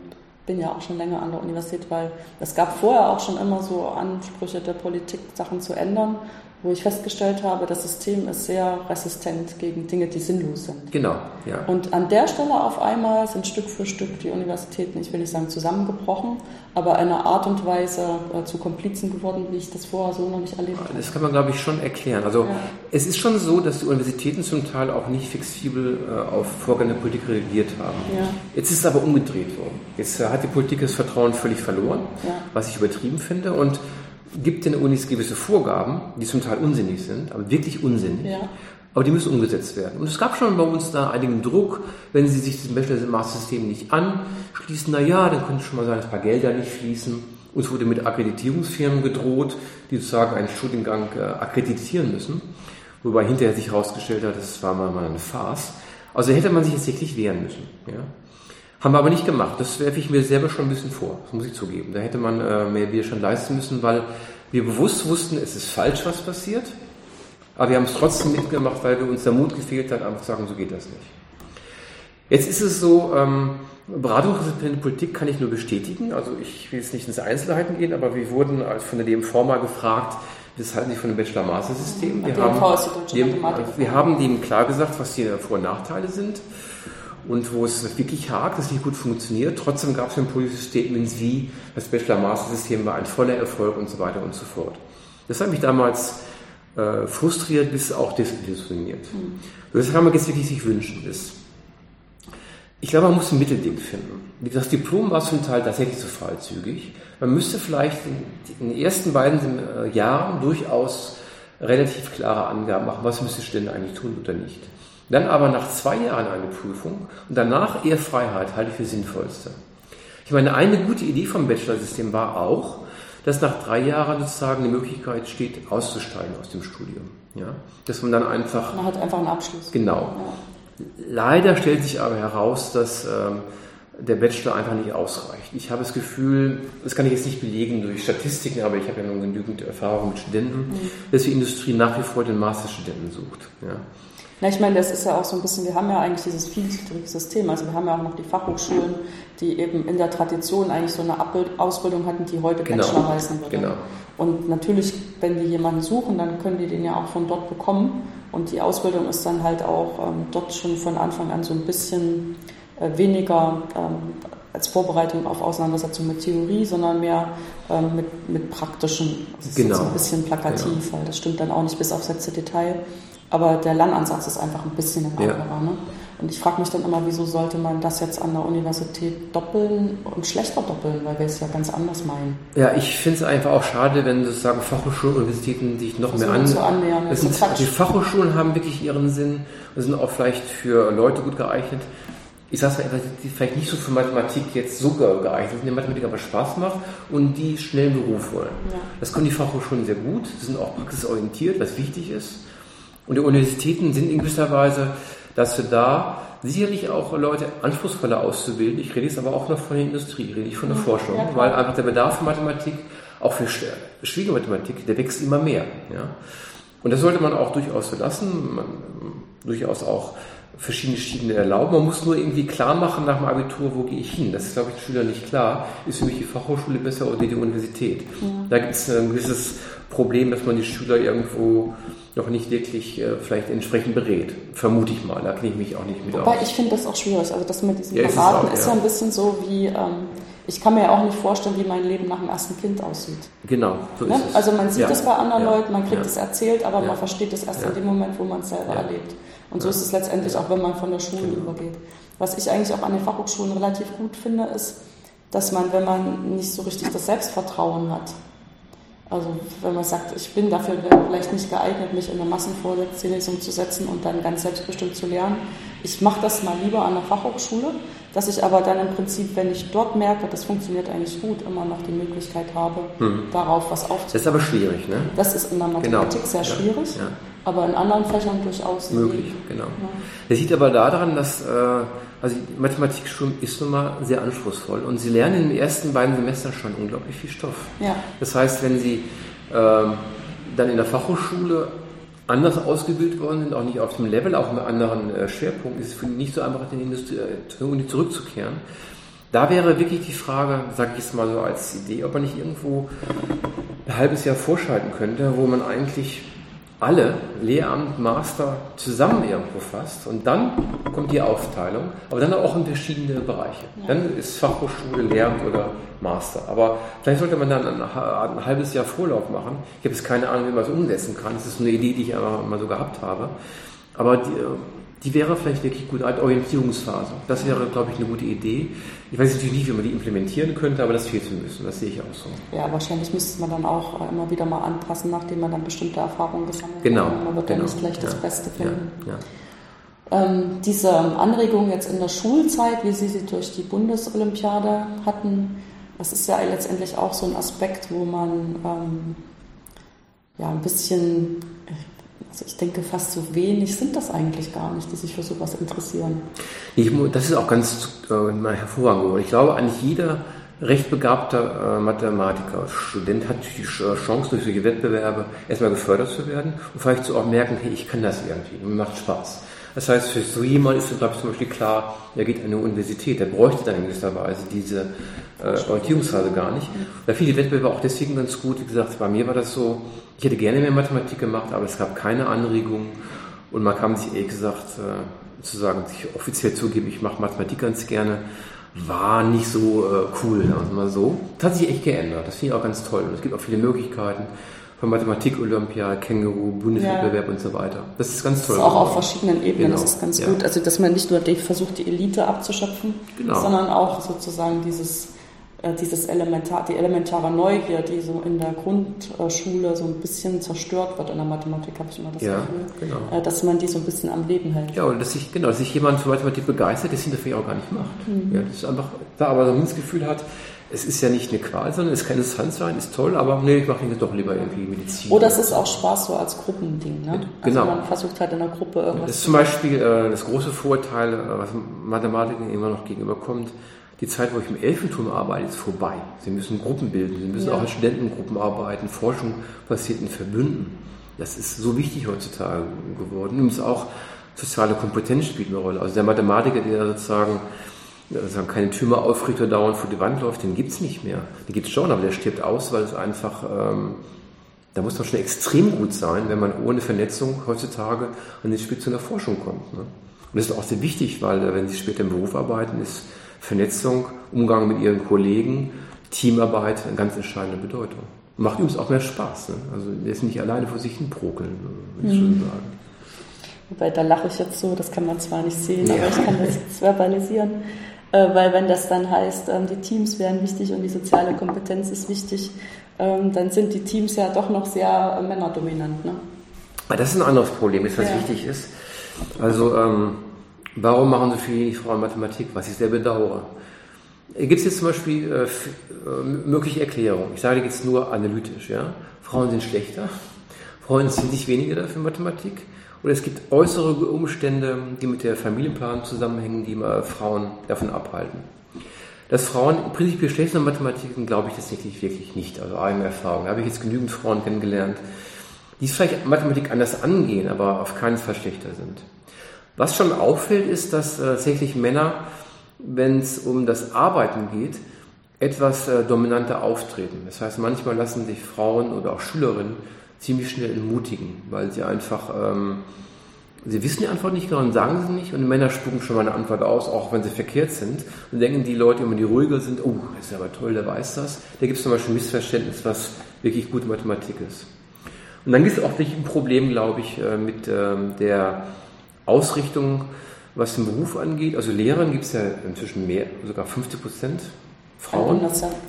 bin ja auch schon länger an der Universität, weil es gab vorher auch schon immer so Ansprüche der Politik, Sachen zu ändern wo ich festgestellt habe, das System ist sehr resistent gegen Dinge, die sinnlos sind. Genau, ja. Und an der Stelle auf einmal sind Stück für Stück die Universitäten, ich will nicht sagen zusammengebrochen, aber einer Art und Weise äh, zu Komplizen geworden, wie ich das vorher so noch nicht erlebt habe. Das kann man, glaube ich, schon erklären. Also ja. es ist schon so, dass die Universitäten zum Teil auch nicht flexibel äh, auf Vorgänge der Politik reagiert haben. Ja. Jetzt ist es aber umgedreht worden. Jetzt äh, hat die Politik das Vertrauen völlig verloren, ja. was ich übertrieben finde. Und gibt den Unis gewisse Vorgaben, die zum Teil unsinnig sind, aber wirklich unsinnig. Ja. Aber die müssen umgesetzt werden. Und es gab schon bei uns da einigen Druck, wenn sie sich das Bachelor-Master-System nicht anschließen, na ja, dann könnte schon mal sein, dass ein paar Gelder nicht fließen. Uns wurde mit Akkreditierungsfirmen gedroht, die sozusagen einen Studiengang äh, akkreditieren müssen. Wobei hinterher sich herausgestellt hat, das war mal, mal eine Farce. Also hätte man sich jetzt wirklich wehren müssen. Ja? Haben wir aber nicht gemacht. Das werfe ich mir selber schon ein bisschen vor, das muss ich zugeben. Da hätte man äh, mehr Widerstand leisten müssen, weil wir bewusst wussten, es ist falsch, was passiert. Aber wir haben es trotzdem mitgemacht, weil wir uns der Mut gefehlt hat, einfach zu sagen, so geht das nicht. Jetzt ist es so, ähm, Beratungsresistente Politik kann ich nur bestätigen. Also ich will jetzt nicht ins Einzelheiten gehen, aber wir wurden von der DMV mal gefragt, das halten Sie von dem Bachelor-Master-System. Wir, haben, wir haben dem klar gesagt, was die Vor- und Nachteile sind und wo es wirklich hakt, es nicht gut funktioniert. Trotzdem gab es ein politisches Statement wie, das Bachelor-Master-System war ein voller Erfolg und so weiter und so fort. Das hat mich damals äh, frustriert bis auch desillusioniert. Mhm. Das kann man jetzt wirklich sich wünschen. Ist, ich glaube, man muss ein Mittelding finden. Das Diplom war zum Teil tatsächlich zu freizügig. Man müsste vielleicht in den ersten beiden äh, Jahren durchaus relativ klare Angaben machen, was müsste ich denn eigentlich tun oder nicht. Dann aber nach zwei Jahren eine Prüfung und danach eher Freiheit halte ich für sinnvollste. Ich meine, eine gute Idee vom Bachelor-System war auch, dass nach drei Jahren sozusagen die Möglichkeit steht, auszusteigen aus dem Studium. Ja? Dass man dann einfach. Man hat einfach einen Abschluss. Genau. Ja. Leider stellt sich aber heraus, dass ähm, der Bachelor einfach nicht ausreicht. Ich habe das Gefühl, das kann ich jetzt nicht belegen durch Statistiken, aber ich habe ja nun genügend Erfahrung mit Studenten, mhm. dass die Industrie nach wie vor den Masterstudenten sucht. Ja? Na, ich meine, das ist ja auch so ein bisschen, wir haben ja eigentlich dieses vielgliedrige System. Also wir haben ja auch noch die Fachhochschulen, die eben in der Tradition eigentlich so eine Ausbildung hatten, die heute genau. Bachelor heißen würde. Genau. Und natürlich, wenn die jemanden suchen, dann können die den ja auch von dort bekommen. Und die Ausbildung ist dann halt auch ähm, dort schon von Anfang an so ein bisschen äh, weniger ähm, als Vorbereitung auf Auseinandersetzung mit Theorie, sondern mehr ähm, mit, mit praktischen. Das ist genau. jetzt ein bisschen plakativ, genau. weil das stimmt dann auch nicht bis aufs letzte Detail. Aber der Lernansatz ist einfach ein bisschen ein anderer. Ja. Ne? Und ich frage mich dann immer, wieso sollte man das jetzt an der Universität doppeln und schlechter doppeln, weil wir es ja ganz anders meinen. Ja, ich finde es einfach auch schade, wenn sozusagen Fachhochschulen und Universitäten sich noch mehr an. annähern. Das sind, die Fachhochschulen haben wirklich ihren Sinn und sind auch vielleicht für Leute gut geeignet. Ich sage mal, die vielleicht nicht so für Mathematik jetzt so geeignet sind, die Mathematik aber Spaß macht und die schnell einen Beruf wollen. Ja. Das können die Fachhochschulen sehr gut, sie sind auch praxisorientiert, was wichtig ist. Und die Universitäten sind in gewisser Weise wir da sicherlich auch Leute anspruchsvoller auszubilden. Ich rede jetzt aber auch noch von der Industrie, rede ich von der Forschung, ja, weil einfach der Bedarf für Mathematik, auch für Schwiegermathematik, der wächst immer mehr. Ja? Und das sollte man auch durchaus so lassen, man, durchaus auch verschiedene Schienen erlauben. Man muss nur irgendwie klar machen nach dem Abitur, wo gehe ich hin. Das ist, glaube ich, den Schülern nicht klar. Ist für mich die Fachhochschule besser oder die Universität? Ja. Da gibt es ein gewisses Problem, dass man die Schüler irgendwo noch nicht wirklich äh, vielleicht entsprechend berät. Vermute ich mal, da kenne ich mich auch nicht mit Wobei aus. ich finde das auch schwierig. Also das mit diesem ja, Beraten ist, ist ja ein bisschen so wie, ähm, ich kann mir ja auch nicht vorstellen, wie mein Leben nach dem ersten Kind aussieht. Genau, so ne? ist es. Also man sieht ja. es bei anderen ja. Leuten, man kriegt es erzählt, aber man versteht es erst in dem Moment, wo man es selber erlebt. Und so ist es letztendlich auch, wenn man von der Schule genau. übergeht. Was ich eigentlich auch an den Fachhochschulen relativ gut finde, ist, dass man, wenn man nicht so richtig das Selbstvertrauen hat, also wenn man sagt, ich bin dafür vielleicht nicht geeignet, mich in eine Massenvorlesung zu setzen und dann ganz selbstbestimmt zu lernen. Ich mache das mal lieber an der Fachhochschule, dass ich aber dann im Prinzip, wenn ich dort merke, das funktioniert eigentlich gut, immer noch die Möglichkeit habe, mhm. darauf was aufzunehmen. Das ist aber schwierig, ne? Das ist in der Mathematik genau. sehr schwierig, ja, ja. aber in anderen Fächern durchaus möglich. Genau. Ja. Das liegt aber daran, dass äh, also die Mathematikstudium ist nun mal sehr anspruchsvoll und Sie lernen in den ersten beiden Semestern schon unglaublich viel Stoff. Ja. Das heißt, wenn Sie äh, dann in der Fachhochschule anders ausgebildet worden sind, auch nicht auf dem Level, auch mit anderen äh, Schwerpunkten, ist es für die nicht so einfach, in die Industrie, äh, Uni zurückzukehren. Da wäre wirklich die Frage, sage ich es mal so als Idee, ob man nicht irgendwo ein halbes Jahr vorschalten könnte, wo man eigentlich alle Lehramt, Master zusammen irgendwo fasst und dann kommt die Aufteilung, aber dann auch in verschiedene Bereiche. Ja. Dann ist Fachhochschule, Lehramt oder Master. Aber vielleicht sollte man dann ein, ein halbes Jahr Vorlauf machen. Ich habe jetzt keine Ahnung, wie man es umsetzen kann. Das ist eine Idee, die ich aber mal so gehabt habe. Aber die, die wäre vielleicht wirklich gut als Orientierungsphase. Das wäre, glaube ich, eine gute Idee. Ich weiß natürlich nicht, wie man die implementieren könnte, aber das fehlt zu müssen. Das sehe ich auch so. Ja, wahrscheinlich müsste man dann auch äh, immer wieder mal anpassen, nachdem man dann bestimmte Erfahrungen gesammelt genau, hat. Man wird genau. dann nicht gleich das ja, Beste finden. Ja, ja. Ähm, diese Anregung jetzt in der Schulzeit, wie Sie sie durch die Bundesolympiade hatten, das ist ja letztendlich auch so ein Aspekt, wo man ähm, ja ein bisschen also ich denke, fast so wenig sind das eigentlich gar nicht, die sich für sowas interessieren. Ich, das ist auch ganz äh, hervorragend. Ich glaube, eigentlich jeder recht begabter äh, Mathematiker, Student hat die Chance, durch solche Wettbewerbe erstmal gefördert zu werden und vielleicht so auch merken, hey, ich kann das irgendwie, mir macht Spaß. Das heißt, für so jemand ist, glaube ich, zum Beispiel klar, er geht an eine Universität, der bräuchte dann in gewisser Weise diese äh, Orientierungsphase gar nicht. Da fiel die Wettbewerbe auch deswegen ganz gut. Wie gesagt, bei mir war das so, ich hätte gerne mehr Mathematik gemacht, aber es gab keine Anregungen und man kam sich ehrlich gesagt äh, zu sagen, sich offiziell zugeben, ich mache Mathematik ganz gerne, war nicht so äh, cool, also mal so. Das hat sich echt geändert. Das finde ich auch ganz toll. Und es gibt auch viele Möglichkeiten von Mathematik, Olympia, Känguru, Bundeswettbewerb ja. und so weiter. Das ist ganz toll. Das ist auch auf verschiedenen Ebenen, genau. das ist ganz ja. gut. Also, dass man nicht nur versucht, die Elite abzuschöpfen, genau. sondern auch sozusagen dieses, äh, dieses Elementar, die elementare Neugier, die so in der Grundschule so ein bisschen zerstört wird in der Mathematik, habe ich immer das ja, Gefühl, genau. Äh, dass man die so ein bisschen am Leben hält. Ja, und dass sich, genau, dass sich jemand für Mathematik begeistert, das hinterher auch gar nicht macht. Mhm. Ja, das ist einfach, da aber so ein Gefühl hat, es ist ja nicht eine Qual, sondern es kann interessant sein, ist toll, aber nee, ich mache doch lieber irgendwie Medizin. Oder es ist auch Spaß so als Gruppending, ne? Genau. Also man versucht halt in einer Gruppe irgendwas Das ist zum Beispiel äh, das große Vorteil, äh, was Mathematikern immer noch gegenüberkommt. Die Zeit, wo ich im Elfenturm arbeite, ist vorbei. Sie müssen Gruppen bilden, Sie müssen ja. auch in Studentengruppen arbeiten, Forschung passiert in Verbünden. Das ist so wichtig heutzutage geworden. Übrigens auch soziale Kompetenz spielt eine Rolle. Also der Mathematiker, der sozusagen sozusagen keine Tümer mehr oder dauernd vor die Wand läuft, den gibt es nicht mehr. Den gibt es schon, aber der stirbt aus, weil es einfach, ähm, da muss man schon extrem gut sein, wenn man ohne Vernetzung heutzutage an den Spitzen der Forschung kommt. Ne? Und das ist auch sehr wichtig, weil äh, wenn Sie später im Beruf arbeiten, ist Vernetzung, Umgang mit Ihren Kollegen, Teamarbeit eine ganz entscheidende Bedeutung. Macht übrigens auch mehr Spaß. Ne? Also jetzt nicht alleine vor sich hin prokeln, ne, würde ich mhm. schon sagen. Wobei, da lache ich jetzt so, das kann man zwar nicht sehen, ja. aber ich kann das verbalisieren äh, weil wenn das dann heißt, ähm, die Teams wären wichtig und die soziale Kompetenz ist wichtig, ähm, dann sind die Teams ja doch noch sehr äh, männerdominant. Ne? Das ist ein anderes Problem, das was ja. wichtig ist. Also ähm, warum machen so viele Frauen Mathematik, was ich sehr bedauere? Gibt es jetzt zum Beispiel äh, äh, mögliche Erklärungen? Ich sage jetzt nur analytisch. Ja? Frauen sind schlechter, Frauen sind sich weniger dafür Mathematik. Oder es gibt äußere Umstände, die mit der Familienplanung zusammenhängen, die mal Frauen davon abhalten. Dass Frauen prinzipiell schlecht in Mathematik glaube ich tatsächlich wirklich nicht. Also eigene Erfahrung. Da habe ich jetzt genügend Frauen kennengelernt, die es vielleicht Mathematik anders angehen, aber auf keinen Fall schlechter sind. Was schon auffällt, ist, dass äh, tatsächlich Männer, wenn es um das Arbeiten geht, etwas äh, dominanter auftreten. Das heißt, manchmal lassen sich Frauen oder auch Schülerinnen ziemlich schnell entmutigen, weil sie einfach, ähm, sie wissen die Antwort nicht genau und sagen sie nicht und die Männer spucken schon mal eine Antwort aus, auch wenn sie verkehrt sind und denken die Leute, immer die ruhiger sind, oh, das ist aber toll, der weiß das. Da gibt es zum Beispiel ein Missverständnis, was wirklich gute Mathematik ist. Und dann gibt es auch wirklich ein Problem, glaube ich, äh, mit ähm, der Ausrichtung, was den Beruf angeht. Also Lehrern gibt es ja inzwischen mehr, sogar 50 Prozent Frauen.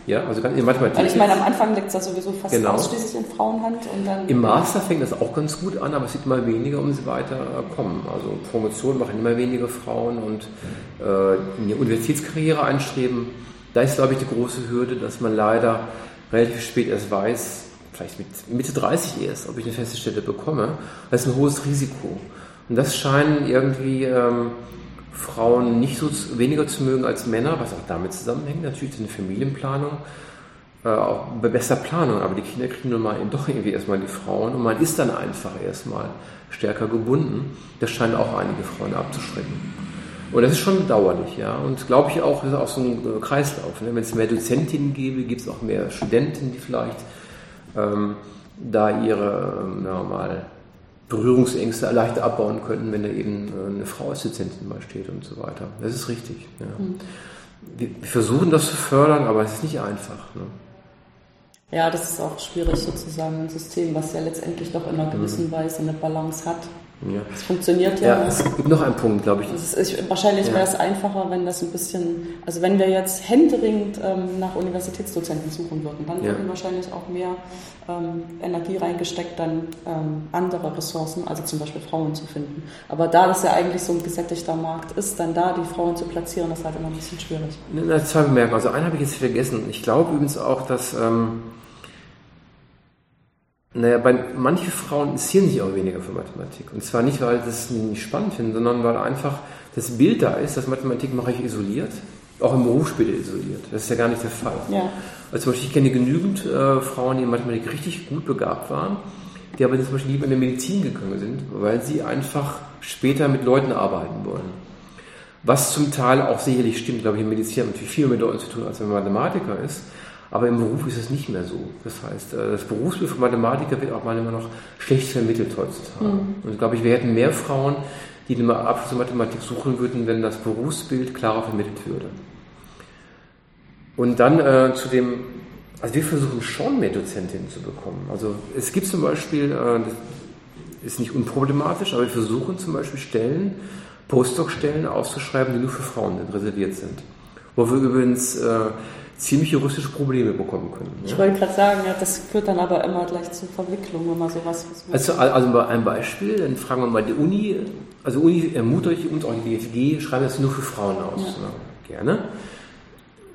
Ja, also in Mathematik. Weil ich meine, am Anfang liegt es ja sowieso fast genau. ausschließlich in Frauenhand. Und dann Im Master fängt das auch ganz gut an, aber es sieht immer weniger, um sie weiterkommen. Also Promotion machen immer weniger Frauen und äh, in die Universitätskarriere einstreben. Da ist, glaube ich, die große Hürde, dass man leider relativ spät erst weiß, vielleicht mit Mitte 30 erst, ob ich eine feste Stelle bekomme. Das ist ein hohes Risiko. Und das scheinen irgendwie ähm, Frauen nicht so weniger zu mögen als Männer, was auch damit zusammenhängt. Natürlich eine Familienplanung, äh, auch bei bester Planung, aber die Kinder kriegen nun mal doch irgendwie erstmal die Frauen und man ist dann einfach erstmal stärker gebunden. Das scheint auch einige Frauen abzuschrecken. Und das ist schon bedauerlich, ja. Und glaube ich auch, ist auch so ein äh, Kreislauf. Ne? Wenn es mehr Dozentinnen gäbe, gibt es auch mehr Studenten, die vielleicht ähm, da ihre, ähm, mal, Berührungsängste leicht abbauen könnten, wenn da eben äh, eine Frau Assistentin mal steht und so weiter. Das ist richtig. Ja. Mhm. Wir, versuchen das zu fördern, aber es ist nicht einfach. Ne? Ja, das ist auch schwierig sozusagen ein System, was ja letztendlich doch in einer gewissen mhm. Weise eine Balance hat. Ja. Es funktioniert ja. Ja, es gibt noch einen Punkt, glaube ich. Ist, wahrscheinlich ja. wäre es einfacher, wenn das ein bisschen, also wenn wir jetzt händeringend ähm, nach Universitätsdozenten suchen würden, dann ja. würden wahrscheinlich auch mehr ähm, Energie reingesteckt, dann ähm, andere Ressourcen, also zum Beispiel Frauen zu finden. Aber da das ja eigentlich so ein gesättigter Markt ist, dann da die Frauen zu platzieren, ist halt immer ein bisschen schwierig. Na, zwei Bemerkungen. Also einen habe ich jetzt vergessen. Ich glaube übrigens auch, dass ähm, naja, bei manche Frauen interessieren sich auch weniger für Mathematik. Und zwar nicht, weil sie es nicht spannend finden, sondern weil einfach das Bild da ist, dass Mathematik mache ich isoliert, auch im Beruf später isoliert. Das ist ja gar nicht der Fall. Ja. Also zum Beispiel, ich kenne genügend äh, Frauen, die in Mathematik richtig gut begabt waren, die aber zum Beispiel lieber in die Medizin gegangen sind, weil sie einfach später mit Leuten arbeiten wollen. Was zum Teil auch sicherlich stimmt, glaube ich, in Medizin hat natürlich viel mit Leuten zu tun, als wenn man Mathematiker ist. Aber im Beruf ist es nicht mehr so. Das heißt, äh, das Berufsbild von Mathematiker wird auch manchmal noch schlecht vermittelt heutzutage. Mhm. Und ich glaube wir hätten mehr Frauen, die eine Abschluss in Mathematik suchen würden, wenn das Berufsbild klarer vermittelt würde. Und dann äh, zu dem, also wir versuchen schon mehr Dozentinnen zu bekommen. Also es gibt zum Beispiel, äh, das ist nicht unproblematisch, aber wir versuchen zum Beispiel Stellen, Postdoc-Stellen auszuschreiben, die nur für Frauen reserviert sind. Wo wir übrigens äh, ziemlich juristische Probleme bekommen können. Ich wollte gerade sagen, ja, das führt dann aber immer gleich zu Verwicklung, wenn man sowas. Also, also mal ein Beispiel, dann fragen wir mal die Uni, also Uni ermutigt uns auch die DFG, schreiben das nur für Frauen aus. Ja. Ja, gerne.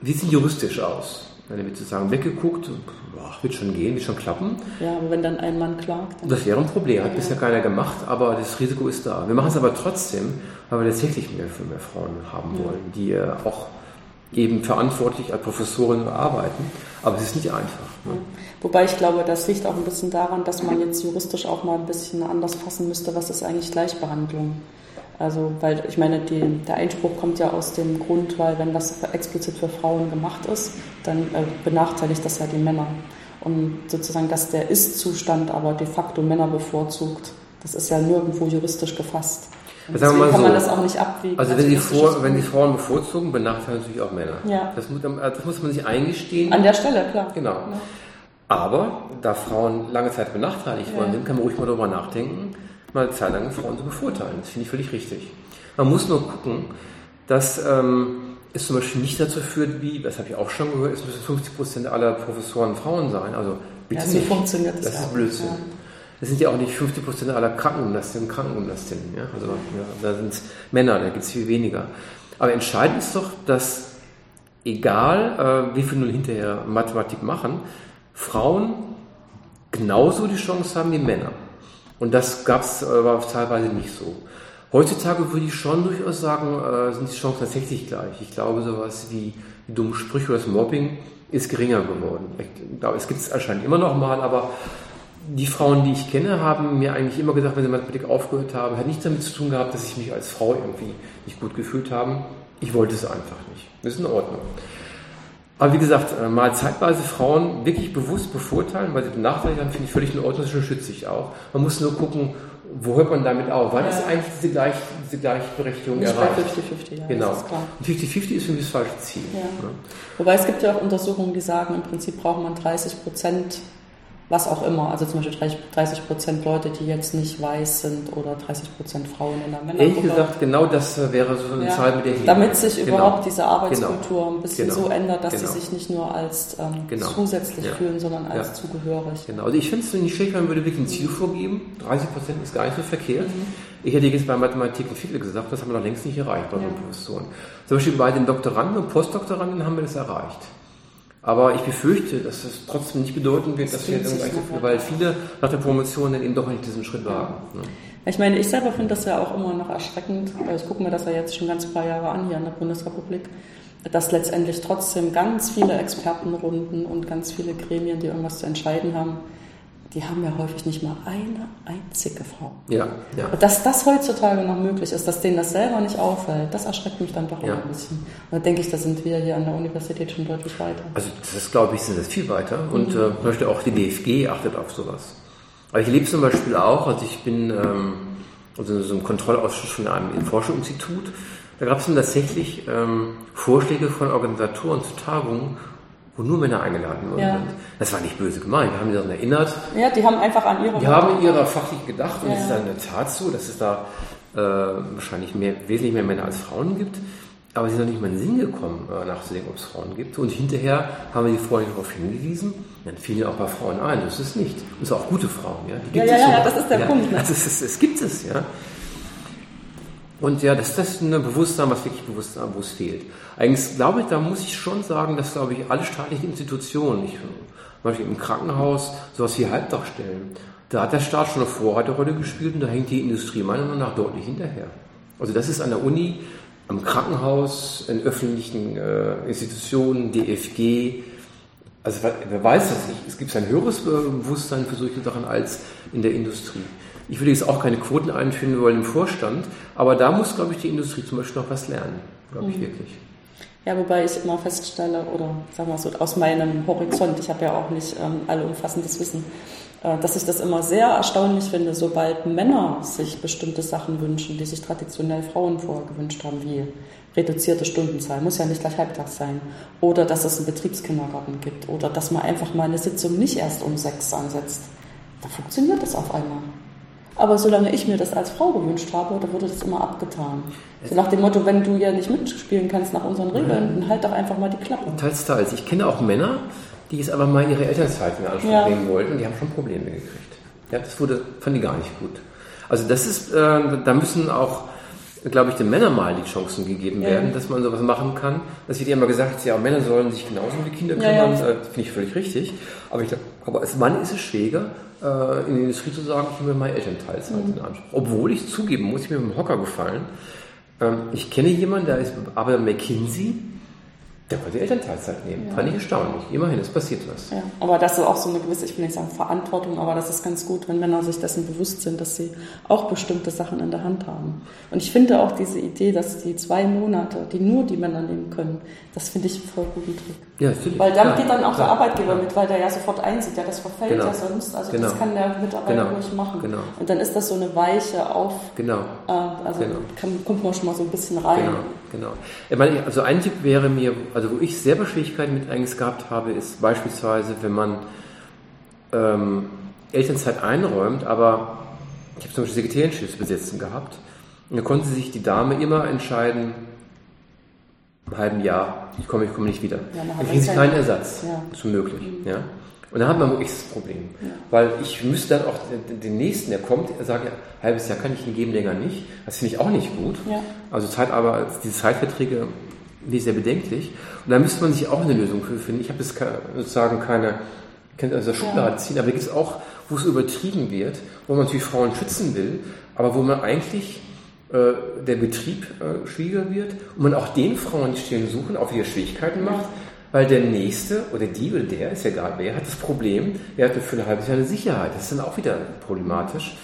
Wie sieht juristisch aus? Dann wird sozusagen weggeguckt, boah, wird schon gehen, wird schon klappen. Ja, aber wenn dann ein Mann klagt. das wäre ein Problem, hat ja. bisher keiner gemacht, aber das Risiko ist da. Wir machen es aber trotzdem, weil wir tatsächlich mehr für mehr Frauen haben wollen, die äh, auch eben verantwortlich als Professorin arbeiten. Aber es ist nicht einfach. Ne? Wobei ich glaube, das liegt auch ein bisschen daran, dass man jetzt juristisch auch mal ein bisschen anders fassen müsste, was ist eigentlich Gleichbehandlung. Also, weil ich meine, die, der Einspruch kommt ja aus dem Grund, weil wenn das explizit für Frauen gemacht ist, dann äh, benachteiligt das ja die Männer. Und sozusagen, dass der Ist-Zustand aber de facto Männer bevorzugt, das ist ja nirgendwo juristisch gefasst. Deswegen kann so, man das auch nicht abwiegen. Also wenn die, Vor, wenn die Frauen bevorzugen, benachteiligen natürlich auch Männer. Ja. Das, muss, das muss man sich eingestehen. An der Stelle, klar. Genau. Ja. Aber da Frauen lange Zeit benachteiligt worden sind, kann man ruhig mal darüber nachdenken. mal Zeit lang Frauen zu bevorteilen. Das finde ich völlig richtig. Man muss nur gucken, dass ähm, es zum Beispiel nicht dazu führt, wie, das habe ich auch schon gehört, es müssen 50 Prozent aller Professoren Frauen sein. Also bitte ja, so nicht. funktioniert das Das ist Blödsinn. Ja. Das sind ja auch nicht 50 Prozent aller Krankengymnastinnen und Krankengymnastinnen. Ja? Also ja, da sind es Männer, da gibt es viel weniger. Aber entscheidend ist doch, dass egal äh, wie viel nun hinterher Mathematik machen, Frauen genauso die Chance haben wie Männer. Und das gab's, äh, teilweise nicht so. Heutzutage würde ich schon durchaus sagen, äh, sind die Chancen tatsächlich gleich. Ich glaube, sowas wie, wie dumme Sprüche oder das Mobbing ist geringer geworden. Ich glaube, es gibt es anscheinend immer noch mal, aber die Frauen, die ich kenne, haben mir eigentlich immer gesagt, wenn sie Mathematik aufgehört haben, hat nichts damit zu tun gehabt, dass ich mich als Frau irgendwie nicht gut gefühlt habe. Ich wollte es einfach nicht. Das ist in Ordnung. Aber wie gesagt, äh, mal zeitweise Frauen wirklich bewusst bevorteilen, weil sie benachteiligt haben, finde ich völlig in Ordnung, das schützt sich auch. Man muss nur gucken, wo hört man damit auf? Wann ja. ist eigentlich diese, Gleich, diese Gleichberechtigung Nicht erreicht? bei 50-50, ja, genau. 50-50 ist für mich das falsche Ziel. Ja. Ne? Wobei es gibt ja auch Untersuchungen, die sagen, im Prinzip braucht man 30 Prozent was auch immer. Also zum Beispiel 30 Prozent Leute, die jetzt nicht weiß sind oder 30 Prozent Frauen in der Männergruppe. Ehrlich gesagt, genau das wäre so eine ja, Zahl, mit der ich Damit sich genau. überhaupt diese Arbeitskultur genau. ein bisschen genau. so ändert, dass genau. sie sich nicht nur als ähm, genau. zusätzlich ja. fühlen, sondern als ja. zugehörig. Genau, also ich finde es nicht schlecht, man würde wirklich ein Ziel vorgeben. 30 Prozent ist gar nicht so verkehrt. Mhm. Ich hätte jetzt bei Mathematik und viele gesagt, das haben wir noch längst nicht erreicht bei ja. den Professoren. Zum Beispiel bei den Doktoranden und Postdoktoranden haben wir das erreicht. Aber ich befürchte, dass das trotzdem nicht bedeuten wird, das dass wir gleich so weil viele nach der Promotion dann eben doch nicht diesen Schritt wagen. Ne? Ich meine, ich selber finde das ja auch immer noch erschreckend. Ich gucke mir das ja jetzt schon ganz paar Jahre an hier in der Bundesrepublik, dass letztendlich trotzdem ganz viele Expertenrunden und ganz viele Gremien, die irgendwas zu entscheiden haben, die haben ja häufig nicht mal eine einzige Frau. Ja, ja. Dass das heutzutage noch möglich ist, dass denen das selber nicht auffällt, das erschreckt mich dann doch ja. ein bisschen. Und da denke ich, da sind wir hier an der Universität schon deutlich weiter. Also das glaube ich, sind das viel weiter. Und mhm. äh, möchte auch die DFG achtet auf sowas. Aber ich lebe zum Beispiel auch, also ich bin ähm, also in so einem Kontrollausschuss von einem Forschungsinstitut. Da gab es dann tatsächlich ähm, Vorschläge von Organisatoren zu Tagungen, wo nur Männer eingeladen worden ja. sind. Das war nicht böse gemeint, wir haben sie daran erinnert. Ja, die haben einfach an ihre Die haben ihrer fachlich gedacht und es ist dann in der Tat so, dass es da äh, wahrscheinlich mehr, wesentlich mehr Männer als Frauen gibt. Aber sie sind noch nicht mal in den Sinn gekommen, äh, nachzudenken, ob es Frauen gibt. Und hinterher haben wir die Freunde darauf hingewiesen, dann fielen ja auch ein paar Frauen ein. Das ist nicht. Und zwar auch gute Frauen. Ja, die ja, ja, ja, das ist der. Punkt. Ne? Also es, es gibt es, ja. Und ja, das, das ist ein Bewusstsein, was wirklich Bewusstsein, wo es fehlt. Eigentlich glaube ich, da muss ich schon sagen, dass, glaube ich, alle staatlichen Institutionen, ich, zum Beispiel im Krankenhaus, sowas wie Halbdachstellen, da hat der Staat schon eine Vorreiterrolle gespielt und da hängt die Industrie meiner Meinung nach deutlich hinterher. Also das ist an der Uni, am Krankenhaus, in öffentlichen äh, Institutionen, DFG, also wer weiß das nicht, es gibt ein höheres Bewusstsein für solche Sachen als in der Industrie. Ich würde jetzt auch keine Quoten einführen wollen im Vorstand, aber da muss, glaube ich, die Industrie zum Beispiel noch was lernen, glaube ich mhm. wirklich. Ja, wobei ich immer feststelle, oder sagen wir so, aus meinem Horizont, ich habe ja auch nicht ähm, allumfassendes Wissen, äh, dass ich das immer sehr erstaunlich finde, sobald Männer sich bestimmte Sachen wünschen, die sich traditionell Frauen vorher gewünscht haben, wie reduzierte Stundenzahl, muss ja nicht gleich halbtags sein, oder dass es einen Betriebskindergarten gibt, oder dass man einfach mal eine Sitzung nicht erst um sechs ansetzt. Da funktioniert das auf einmal. Aber solange ich mir das als Frau gewünscht habe, da wurde das immer abgetan. So nach dem Motto, wenn du ja nicht mitspielen kannst nach unseren Regeln, dann halt doch einfach mal die Klappe. Teils, teils. Ich kenne auch Männer, die es aber mal ihre Elternzeit in Anspruch ja. nehmen wollten und die haben schon Probleme gekriegt. Ja, das wurde, fand ich gar nicht gut. Also das ist, äh, da müssen auch, glaube ich, den Männern mal die Chancen gegeben ja. werden, dass man sowas machen kann. Das wird ja immer gesagt, ja, Männer sollen sich genauso um die Kinder kümmern. Ja, ja. Äh, Finde ich völlig richtig. Aber ich glaube, aber als Mann ist es schwieriger, äh, in der Industrie zu sagen, ich nehme meine Elternteilzeit mhm. in Anspruch. Obwohl ich zugeben muss, ich mir mit dem Hocker gefallen. Ähm, ich kenne jemanden, der ist aber McKinsey der wollte Elternteilzeit nehmen. Ja. Fand ich erstaunlich. Immerhin, es passiert was. Ja, aber das ist auch so eine gewisse, ich will nicht sagen Verantwortung, aber das ist ganz gut, wenn Männer sich dessen bewusst sind, dass sie auch bestimmte Sachen in der Hand haben. Und ich finde auch diese Idee, dass die zwei Monate, die nur die Männer nehmen können, das finde ich einen voll guten Trick. Ja, natürlich. Weil dann geht dann auch klar, der Arbeitgeber klar. mit, weil der ja sofort einsieht, ja, das verfällt genau. ja sonst. Also genau. das kann der Mitarbeiter genau. ruhig machen. Genau. Und dann ist das so eine weiche Auf. Genau. Äh, also genau. Kann, kommt man schon mal so ein bisschen rein. Genau genau. Ich meine, also ein Tipp wäre mir, also wo ich selber Schwierigkeiten mit eigentlich gehabt habe, ist beispielsweise, wenn man ähm, Elternzeit einräumt, aber ich habe zum Beispiel Sekretärinnenschiff besetzen gehabt. Und da konnte sich die Dame immer entscheiden, im halben Jahr, ich komme, ich komme nicht wieder. Ja, dann kriegen sie keinen Ersatz, ja. so möglich. Mhm. Ja? Und dann haben wir wirklich das Problem. Ja. Weil ich müsste dann auch den, nächsten, der kommt, sagen, ja, halbes Jahr kann ich ihn geben, länger nicht. Das finde ich auch nicht gut. Ja. Also Zeit, aber diese Zeitverträge finde ich sehr bedenklich. Und da müsste man sich auch eine Lösung für finden. Ich habe jetzt sozusagen keine, keine also Schublade ja. ziehen, aber da gibt es auch, wo es übertrieben wird, wo man natürlich Frauen schützen will, aber wo man eigentlich äh, der Betrieb äh, schwieriger wird und man auch den Frauen, die Stellen suchen, auch wieder Schwierigkeiten macht, weil der Nächste oder die oder der, ist ja egal wer, hat das Problem, er hat für ein halbes Jahr eine Sicherheit. Das ist dann auch wieder problematisch.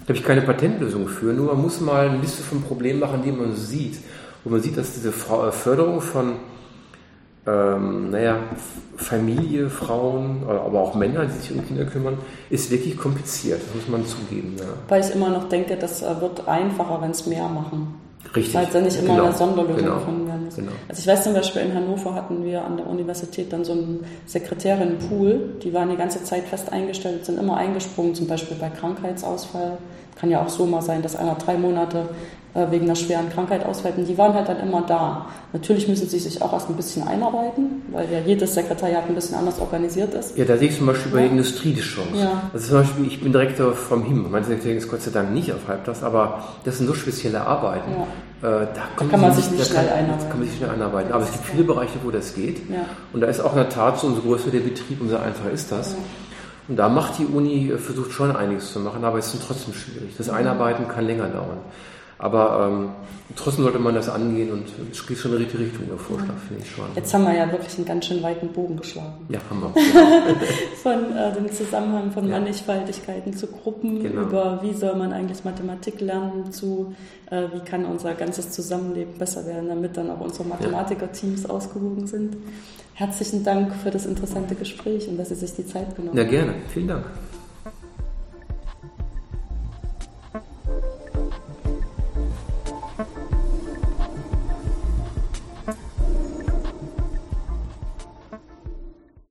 Da habe ich keine Patentlösung für, nur man muss mal eine Liste von Problemen machen, die man sieht. Wo man sieht, dass diese äh, Förderung von ähm, naja, Familie, Frauen, aber auch Männer, die sich um Kinder kümmern, ist wirklich kompliziert, das muss man zugeben. Ja. Weil ich immer noch denke, das äh, wird einfacher, wenn es mehr machen. Richtig. Weil es ja nicht immer genau. eine Sonderlösung genau. gefunden werden muss. Genau. Also ich weiß zum Beispiel, in Hannover hatten wir an der Universität dann so einen Sekretärinnenpool, die waren die ganze Zeit fest eingestellt, sind immer eingesprungen, zum Beispiel bei Krankheitsausfall. Kann ja auch so mal sein, dass einer drei Monate äh, wegen einer schweren Krankheit ausfällt. Und die waren halt dann immer da. Natürlich müssen sie sich auch erst ein bisschen einarbeiten, weil ja jedes Sekretariat ein bisschen anders organisiert ist. Ja, da sehe ich zum Beispiel bei der Industrie die Chance. Ja. Also zum Beispiel, ich bin Direktor vom HIM. Mein Sekretariat ist Gott sei Dank nicht auf Halbtags, aber das sind so spezielle Arbeiten. Ja. Äh, da, da, kann man sich nicht schnell kann, einarbeiten. kann man sich schnell einarbeiten. Aber es gibt viele Bereiche, wo das geht. Ja. Und da ist auch in der Tat so, umso größer der Betrieb, umso einfacher ist das. Und da macht die Uni, äh, versucht schon einiges zu machen, aber es ist trotzdem schwierig. Das Einarbeiten kann länger dauern. Aber ähm, trotzdem sollte man das angehen und es geht schon in die richtige Richtung, der Vorschlag, finde ich schon. Jetzt haben wir ja wirklich einen ganz schön weiten Bogen geschlagen. Ja, haben wir. von äh, dem Zusammenhang von ja. Mannigfaltigkeiten zu Gruppen, genau. über wie soll man eigentlich Mathematik lernen, zu äh, wie kann unser ganzes Zusammenleben besser werden, damit dann auch unsere Mathematiker-Teams ja. ausgewogen sind. Herzlichen Dank für das interessante Gespräch und dass Sie sich die Zeit genommen haben. Ja, gerne. Vielen Dank.